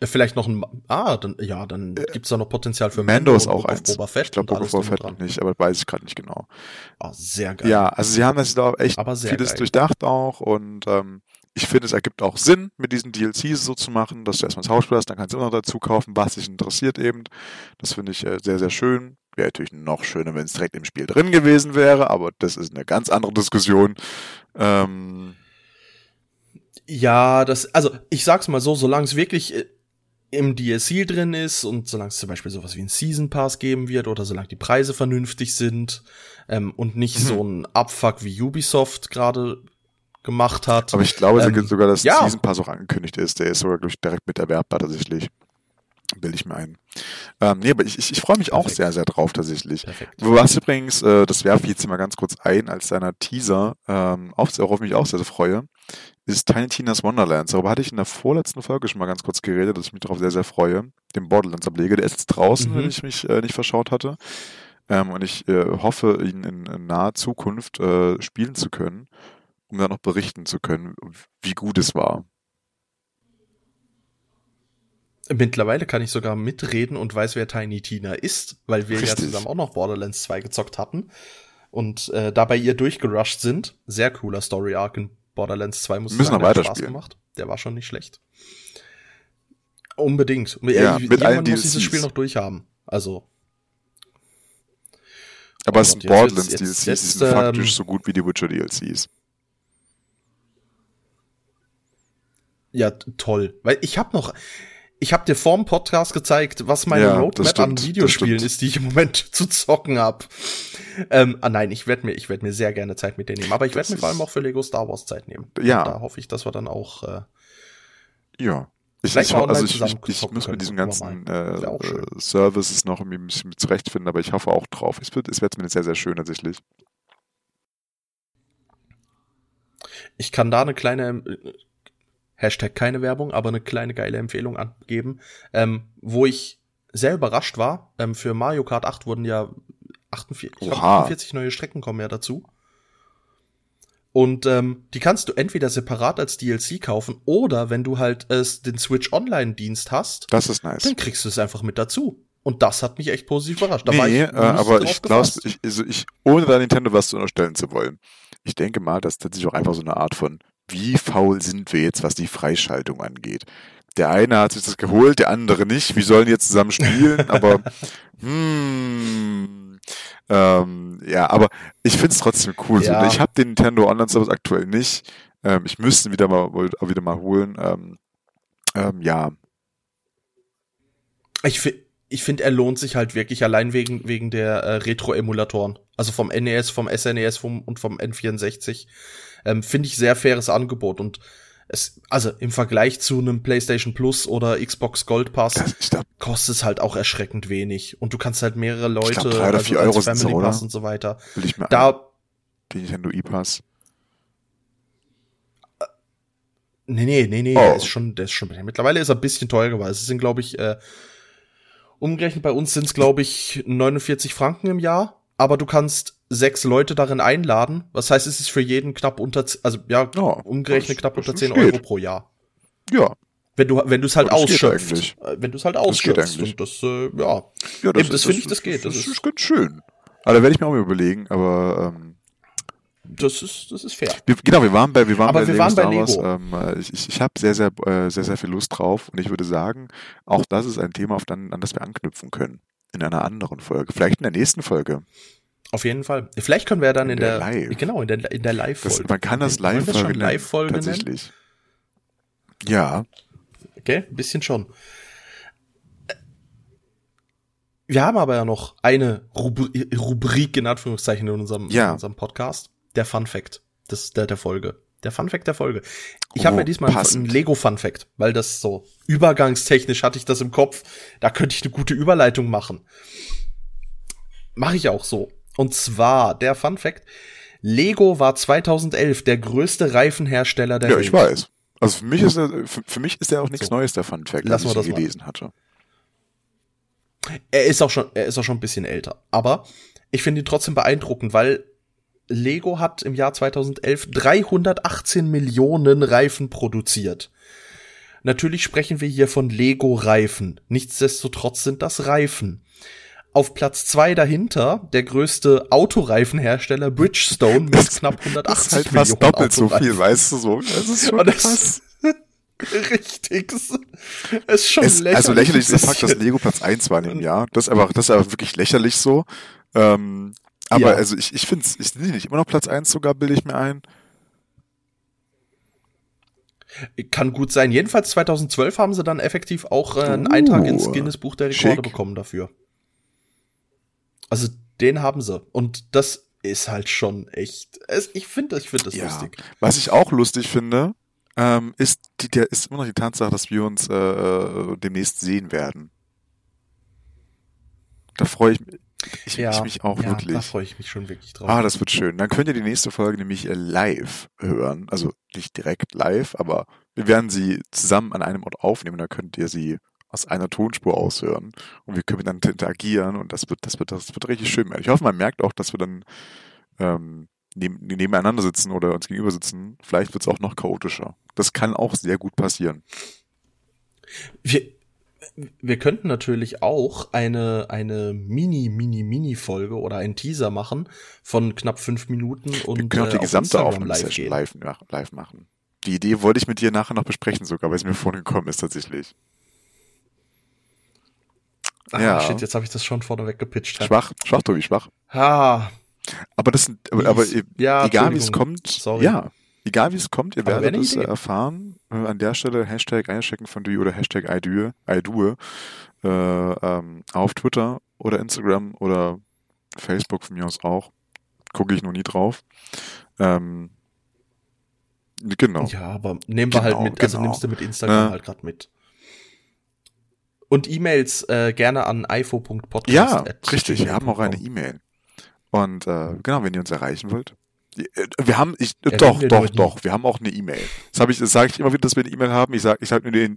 [SPEAKER 2] Vielleicht noch ein, ah, dann, ja, dann äh, gibt's da noch Potenzial für
[SPEAKER 1] Mando. Mando ist auch eins. Boba Fett ich glaube, Boba, Fett noch nicht, aber weiß ich gerade nicht genau.
[SPEAKER 2] Ah, sehr geil.
[SPEAKER 1] Ja, also sie haben das da echt vieles geil. durchdacht auch und ähm, ich finde, es ergibt auch Sinn, mit diesen DLCs so zu machen, dass du erstmal das Hausspiel hast, dann kannst du immer noch dazu kaufen, was dich interessiert eben. Das finde ich äh, sehr, sehr schön. Wäre natürlich noch schöner, wenn es direkt im Spiel drin gewesen wäre, aber das ist eine ganz andere Diskussion. Ähm,
[SPEAKER 2] ja, das, also ich sag's mal so, solange es wirklich äh, im DLC drin ist und solange es zum Beispiel sowas wie ein Season Pass geben wird oder solange die Preise vernünftig sind ähm, und nicht mhm. so ein Abfuck wie Ubisoft gerade gemacht hat.
[SPEAKER 1] Aber ich glaube ähm, sogar, dass ja. Season Pass auch angekündigt ist. Der ist sogar glaube ich, direkt mit erwerbbar tatsächlich. Bilde ich mir ein. Ähm, nee, aber ich, ich, ich freue mich Perfekt. auch sehr, sehr drauf tatsächlich. Perfekt. Du hast übrigens, äh, das werfe ich jetzt mal ganz kurz ein, als deiner Teaser, ähm, auf, worauf mich auch sehr, sehr freue, ist Tiny Tina's Wonderlands. Darüber hatte ich in der vorletzten Folge schon mal ganz kurz geredet, dass ich mich darauf sehr, sehr freue. Den Borderlands-Ablege, der ist jetzt draußen, mhm. wenn ich mich äh, nicht verschaut hatte. Ähm, und ich äh, hoffe, ihn in, in naher Zukunft äh, spielen zu können, um dann noch berichten zu können, wie gut es war.
[SPEAKER 2] Mittlerweile kann ich sogar mitreden und weiß, wer Tiny Tina ist, weil wir Richtig. ja zusammen auch noch Borderlands 2 gezockt hatten und äh, dabei ihr durchgerusht sind. Sehr cooler Story Arc in Borderlands 2 muss
[SPEAKER 1] Müssen sagen, der hat Spaß gemacht.
[SPEAKER 2] Der war schon nicht schlecht. Unbedingt. Ja, äh, mit allen muss dieses Spiel noch durchhaben. Also.
[SPEAKER 1] Aber es sind Borderlands DLCs, die sind ähm, faktisch so gut wie die Witcher DLCs.
[SPEAKER 2] Ja, toll. Weil ich habe noch, ich habe dir vorm Podcast gezeigt, was meine ja, Roadmap stimmt, an Videospielen ist, die ich im Moment zu zocken hab. Ähm, ah nein, ich werde mir, ich werde mir sehr gerne Zeit mit dir nehmen. Aber ich werde mir vor allem auch für Lego Star Wars Zeit nehmen.
[SPEAKER 1] Ja.
[SPEAKER 2] Und da hoffe ich, dass wir dann auch. Äh,
[SPEAKER 1] ja. Ich, ich, also ich, ich, ich muss mit diesen ganzen äh, Services noch ein bisschen zurechtfinden, aber ich hoffe auch drauf. Es wird, es wird zumindest sehr, sehr schön tatsächlich.
[SPEAKER 2] Ich kann da eine kleine Hashtag keine Werbung, aber eine kleine geile Empfehlung angeben, ähm, wo ich sehr überrascht war. Ähm, für Mario Kart 8 wurden ja 48, 48 neue Strecken kommen ja dazu. Und ähm, die kannst du entweder separat als DLC kaufen oder wenn du halt äh, den Switch Online-Dienst hast,
[SPEAKER 1] das ist nice.
[SPEAKER 2] dann kriegst du es einfach mit dazu. Und das hat mich echt positiv überrascht.
[SPEAKER 1] Da nee, ich äh, aber ich glaube, ich, also ich, ohne da Nintendo was zu unterstellen zu wollen, ich denke mal, dass das sich auch einfach so eine Art von wie faul sind wir jetzt, was die Freischaltung angeht. Der eine hat sich das geholt, der andere nicht. Wir sollen jetzt zusammen spielen, aber hmm, ähm, ja, aber ich find's trotzdem cool. Ja. Ich habe den Nintendo Online Service aktuell nicht. Ähm, ich müsste ihn wieder mal wieder mal holen. Ähm, ähm, ja.
[SPEAKER 2] Ich finde ich finde, er lohnt sich halt wirklich allein wegen, wegen der äh, Retro-Emulatoren. Also vom NES, vom SNES vom, und vom N64. Ähm, finde ich sehr faires Angebot und es, also im Vergleich zu einem PlayStation Plus oder Xbox Gold Pass glaub, kostet es halt auch erschreckend wenig und du kannst halt mehrere Leute,
[SPEAKER 1] glaub, drei oder vier also Euro
[SPEAKER 2] Family
[SPEAKER 1] so,
[SPEAKER 2] Pass und so weiter.
[SPEAKER 1] Will ich mir da den Nintendo E-Pass.
[SPEAKER 2] Äh, nee, nee, nee, nee, oh. der ist schon, der ist schon, mittlerweile ist er ein bisschen teuer geworden. Es sind, glaube ich, äh, umgerechnet bei uns sind es, glaube ich, 49 Franken im Jahr, aber du kannst sechs Leute darin einladen. Was heißt, es ist für jeden knapp unter, also ja, ja umgerechnet knapp unter 10 Euro pro Jahr.
[SPEAKER 1] Ja.
[SPEAKER 2] Wenn du, wenn du es halt ausschöpfst. Äh, wenn du es halt ausschöpfst. Und das, äh, ja.
[SPEAKER 1] Ja, das, das finde ich, das geht. Das, das ist, ist ganz schön. Aber da werde ich mir auch mal überlegen, aber ähm,
[SPEAKER 2] das ist, das ist fair.
[SPEAKER 1] Wir, genau, wir waren bei, wir waren
[SPEAKER 2] Aber
[SPEAKER 1] bei
[SPEAKER 2] wir
[SPEAKER 1] Lego
[SPEAKER 2] waren
[SPEAKER 1] Star
[SPEAKER 2] bei
[SPEAKER 1] Wars.
[SPEAKER 2] Lego.
[SPEAKER 1] Ähm, äh, ich ich, ich habe sehr, sehr, äh, sehr, sehr viel Lust drauf und ich würde sagen, auch das ist ein Thema, auf dann, an das wir anknüpfen können. In einer anderen Folge. Vielleicht in der nächsten Folge.
[SPEAKER 2] Auf jeden Fall. Vielleicht können wir dann in, in der, der
[SPEAKER 1] Live.
[SPEAKER 2] genau in der in der Live Folge.
[SPEAKER 1] man kann das Live Folge nennen,
[SPEAKER 2] Live Folge
[SPEAKER 1] tatsächlich. Nennen? Ja.
[SPEAKER 2] Okay, ein bisschen schon. Wir haben aber ja noch eine Rubri Rubrik in Anführungszeichen in unserem,
[SPEAKER 1] ja.
[SPEAKER 2] in unserem Podcast, der Fun Fact des der der Folge. Der Fun Fact der Folge. Ich oh, habe mir diesmal passend. einen Lego Fun Fact, weil das so übergangstechnisch hatte ich das im Kopf. Da könnte ich eine gute Überleitung machen. Mache ich auch so. Und zwar, der Fun Fact, Lego war 2011 der größte Reifenhersteller der
[SPEAKER 1] Ja,
[SPEAKER 2] Welt.
[SPEAKER 1] ich weiß. Also für mich ist er, für, für mich ist er auch nichts
[SPEAKER 2] So.
[SPEAKER 1] Neues, der Fun Fact,
[SPEAKER 2] Lassen
[SPEAKER 1] als
[SPEAKER 2] wir
[SPEAKER 1] ich
[SPEAKER 2] mal.
[SPEAKER 1] gelesen hatte.
[SPEAKER 2] Er ist auch schon, er ist auch schon ein bisschen älter. Aber ich finde ihn trotzdem beeindruckend, weil Lego hat im Jahr 2011 318 Millionen Reifen produziert. Natürlich sprechen wir hier von Lego-Reifen. Nichtsdestotrotz sind das Reifen. Auf Platz zwei dahinter der größte Autoreifenhersteller Bridgestone mit
[SPEAKER 1] Das-
[SPEAKER 2] knapp
[SPEAKER 1] Das
[SPEAKER 2] 180
[SPEAKER 1] ist halt
[SPEAKER 2] Millionen
[SPEAKER 1] fast doppelt so viel, weißt du so. Das ist schon
[SPEAKER 2] das-
[SPEAKER 1] krass.
[SPEAKER 2] Richtig. Es ist schon
[SPEAKER 1] Es,
[SPEAKER 2] lächerlich.
[SPEAKER 1] also lächerlich ist der Fakt, dass. Lego Platz 1 war in dem Jahr. Das ist aber, das ist aber wirklich lächerlich so. Ähm, aber
[SPEAKER 2] Ja.
[SPEAKER 1] also ich, ich finde es, ich sehe nicht immer noch Platz 1 sogar, bilde ich mir ein.
[SPEAKER 2] Kann gut sein. Jedenfalls 2012 haben sie dann effektiv auch äh, einen
[SPEAKER 1] Uh,
[SPEAKER 2] Eintrag ins Guinness Buch der Rekorde
[SPEAKER 1] schick.
[SPEAKER 2] bekommen dafür. Also den haben sie. Und das ist halt schon echt. Es, ich finde, ich finde das
[SPEAKER 1] Ja.
[SPEAKER 2] lustig.
[SPEAKER 1] Was ich auch lustig finde, ähm, ist, die, der, ist immer noch die Tatsache, dass wir uns äh, demnächst sehen werden. Da freue ich, mich- ich, ich mich auch
[SPEAKER 2] ja,
[SPEAKER 1] wirklich.
[SPEAKER 2] Da freue ich mich schon wirklich drauf.
[SPEAKER 1] Ah, das wird schön. Dann könnt ihr die nächste Folge nämlich äh, live hören. Also nicht direkt live, aber wir werden sie zusammen an einem Ort aufnehmen. Da könnt ihr sie aus einer Tonspur aushören. Und wir können dann interagieren und das wird, das wird, das wird richtig schön. Ich hoffe, man merkt auch, dass wir dann ähm, neben, nebeneinander sitzen oder uns gegenüber sitzen. Vielleicht wird es auch noch chaotischer. Das kann auch sehr gut passieren.
[SPEAKER 2] wir, wir könnten natürlich auch eine, eine Mini, Mini, Mini-Folge oder einen Teaser machen von knapp fünf Minuten und
[SPEAKER 1] wir können auch
[SPEAKER 2] äh,
[SPEAKER 1] die
[SPEAKER 2] auf
[SPEAKER 1] gesamte Aufnahmesession live, live, live machen. Die Idee wollte ich mit dir nachher noch besprechen sogar, weil es mir vorhin gekommen ist tatsächlich.
[SPEAKER 2] Ah,
[SPEAKER 1] Ja.
[SPEAKER 2] shit, jetzt habe ich das schon vorneweg gepitcht.
[SPEAKER 1] Schwach, schwach, Tobi, schwach.
[SPEAKER 2] Ah,
[SPEAKER 1] Aber das sind, aber, aber
[SPEAKER 2] Mies. Ja,
[SPEAKER 1] egal wie es kommt,
[SPEAKER 2] Sorry.
[SPEAKER 1] ja, egal wie es kommt, ihr
[SPEAKER 2] Aber
[SPEAKER 1] werdet es äh,
[SPEAKER 2] Idee.
[SPEAKER 1] erfahren. Äh, an der Stelle Hashtag einchecken von du oder Hashtag IDue, IDue äh, ähm, auf Twitter oder Instagram oder Facebook von mir aus auch. Gucke ich noch nie drauf. Ähm, genau.
[SPEAKER 2] Ja, aber nehmen wir
[SPEAKER 1] Genau,
[SPEAKER 2] halt mit, also
[SPEAKER 1] genau.
[SPEAKER 2] nimmst du mit Instagram
[SPEAKER 1] Ja.
[SPEAKER 2] halt gerade mit. Und E-Mails äh, gerne an ifo.podcast.
[SPEAKER 1] Ja, richtig. Wir haben auch eine. E-Mail. Und äh, genau, wenn ihr uns erreichen wollt. Äh, Wir haben, ich,
[SPEAKER 2] Erwähnen
[SPEAKER 1] doch, doch,
[SPEAKER 2] doch
[SPEAKER 1] doch. Wir haben auch eine E-Mail. Das habe ich, das sage ich immer wieder, dass wir eine E-Mail haben. Ich sage, ich sag nur den.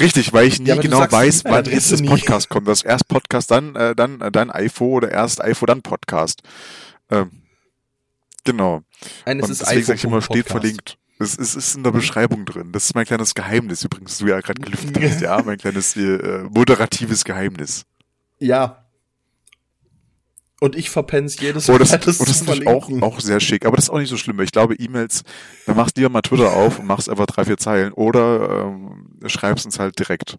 [SPEAKER 1] Richtig, weil ich nie
[SPEAKER 2] Ja,
[SPEAKER 1] genau weiß, wann jetzt das. Podcast kommt. Das erst Podcast, dann, äh, dann, äh, dann iPhone oder erst iPhone, dann Podcast. Ähm, genau.
[SPEAKER 2] Nein, es
[SPEAKER 1] Und
[SPEAKER 2] ist
[SPEAKER 1] deswegen sage ich immer, steht verlinkt. Es, es ist in der Beschreibung drin. Das ist mein kleines Geheimnis übrigens, das du ja gerade gelüftet hast, ja, mein kleines äh, moderatives Geheimnis.
[SPEAKER 2] Ja. Und ich verpenn's jedes
[SPEAKER 1] Oh, das,
[SPEAKER 2] Mal,
[SPEAKER 1] oh, das
[SPEAKER 2] zu
[SPEAKER 1] ist natürlich auch,
[SPEAKER 2] verlinken.
[SPEAKER 1] auch sehr schick, aber das ist auch nicht so schlimm. Ich glaube, E-Mails, dann machst du dir mal Twitter auf und machst einfach drei, vier Zeilen oder ähm, schreibst uns halt direkt.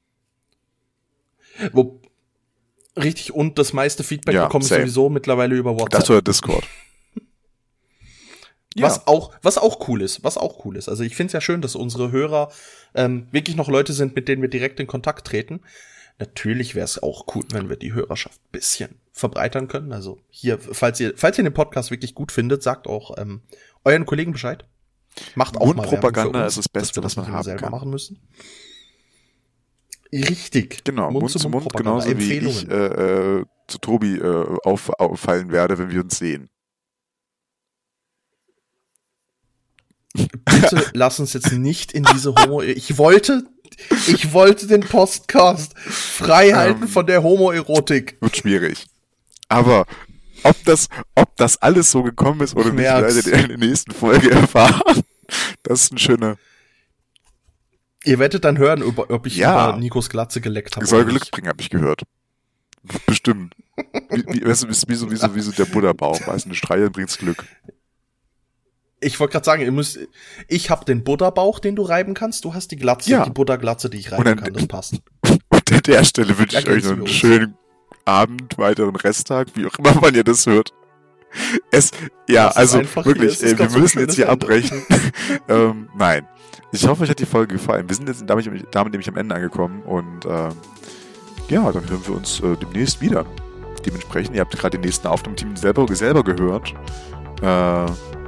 [SPEAKER 2] Wo, richtig, und das meiste Feedback
[SPEAKER 1] Ja,
[SPEAKER 2] bekomme ich sowieso mittlerweile über WhatsApp.
[SPEAKER 1] Das oder Discord.
[SPEAKER 2] Was auch, was auch cool ist, was auch cool ist. Also ich finde es ja schön, dass unsere Hörer ähm, wirklich noch Leute sind, mit denen wir direkt in Kontakt treten. Natürlich wäre es auch cool, wenn wir die Hörerschaft ein bisschen verbreitern können. Also hier, falls ihr, falls ihr den Podcast wirklich gut findet, sagt auch ähm, euren Kollegen Bescheid. Macht auch mal
[SPEAKER 1] Mundpropaganda
[SPEAKER 2] für uns,
[SPEAKER 1] ist das Beste, was man haben
[SPEAKER 2] selber
[SPEAKER 1] kann.
[SPEAKER 2] machen müssen. Richtig.
[SPEAKER 1] Genau, Mund, zu Mund,
[SPEAKER 2] Mund-zu-Mund-Propaganda,
[SPEAKER 1] genauso wie ich äh, äh, zu Tobi äh, auf, auffallen werde, wenn wir uns sehen.
[SPEAKER 2] Bitte lass uns jetzt nicht in diese Homo. Ich wollte, ich wollte den Podcast frei halten
[SPEAKER 1] Ähm.
[SPEAKER 2] von der Homoerotik.
[SPEAKER 1] Wird schwierig. Aber ob das, ob das alles so gekommen ist oder
[SPEAKER 2] Ich
[SPEAKER 1] nicht, werdet ihr in der nächsten Folge erfahren. Das ist ein schöner,
[SPEAKER 2] Ihr werdet dann hören, über, ob ich
[SPEAKER 1] Ja.
[SPEAKER 2] über Nikos Glatze geleckt habe.
[SPEAKER 1] soll Glück bringen, habe ich gehört. Bestimmt. Wie, wie, weißt du, wie, so, wie, so, wie so der Buddha-Bauch. Weißt du, eine Streichel bringt's Glück.
[SPEAKER 2] Ich wollte gerade sagen, ihr müsst, ich habe den Buddha-Bauch, den du reiben kannst. Du hast die Glatze,
[SPEAKER 1] Ja.
[SPEAKER 2] die Buddha-Glatze, die ich reiben
[SPEAKER 1] dann-
[SPEAKER 2] kann. Das passt.
[SPEAKER 1] Und an der Stelle wünsche ich euch noch einen
[SPEAKER 2] uns.
[SPEAKER 1] schönen Abend, weiteren Resttag, wie auch immer, wann ihr das hört. Es, ja,
[SPEAKER 2] Das
[SPEAKER 1] also wirklich,
[SPEAKER 2] ist
[SPEAKER 1] äh, wir müssen jetzt hier
[SPEAKER 2] Ende.
[SPEAKER 1] abbrechen. ähm, nein. Ich hoffe, euch hat die Folge gefallen. Wir sind jetzt damit, damit nämlich am Ende angekommen und ähm, ja, dann hören wir uns äh, demnächst wieder. Dementsprechend, ihr habt gerade den nächsten Aufnahmeteam selber, selber gehört. Äh,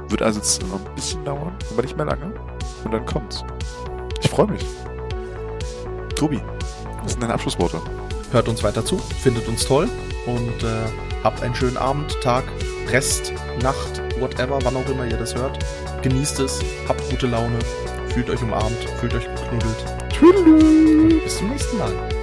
[SPEAKER 1] wird also jetzt noch ein bisschen dauern, aber nicht mehr lange. Und dann kommt's. Ich freue mich. Tobi, was sind deine Abschlussworte?
[SPEAKER 2] hört uns weiter zu, findet uns toll und äh, habt einen schönen Abend, Tag, Rest, Nacht, whatever, wann auch immer ihr das hört. Genießt es, habt gute Laune, fühlt euch umarmt, fühlt euch geknuddelt. Tschüss. Bis zum nächsten Mal.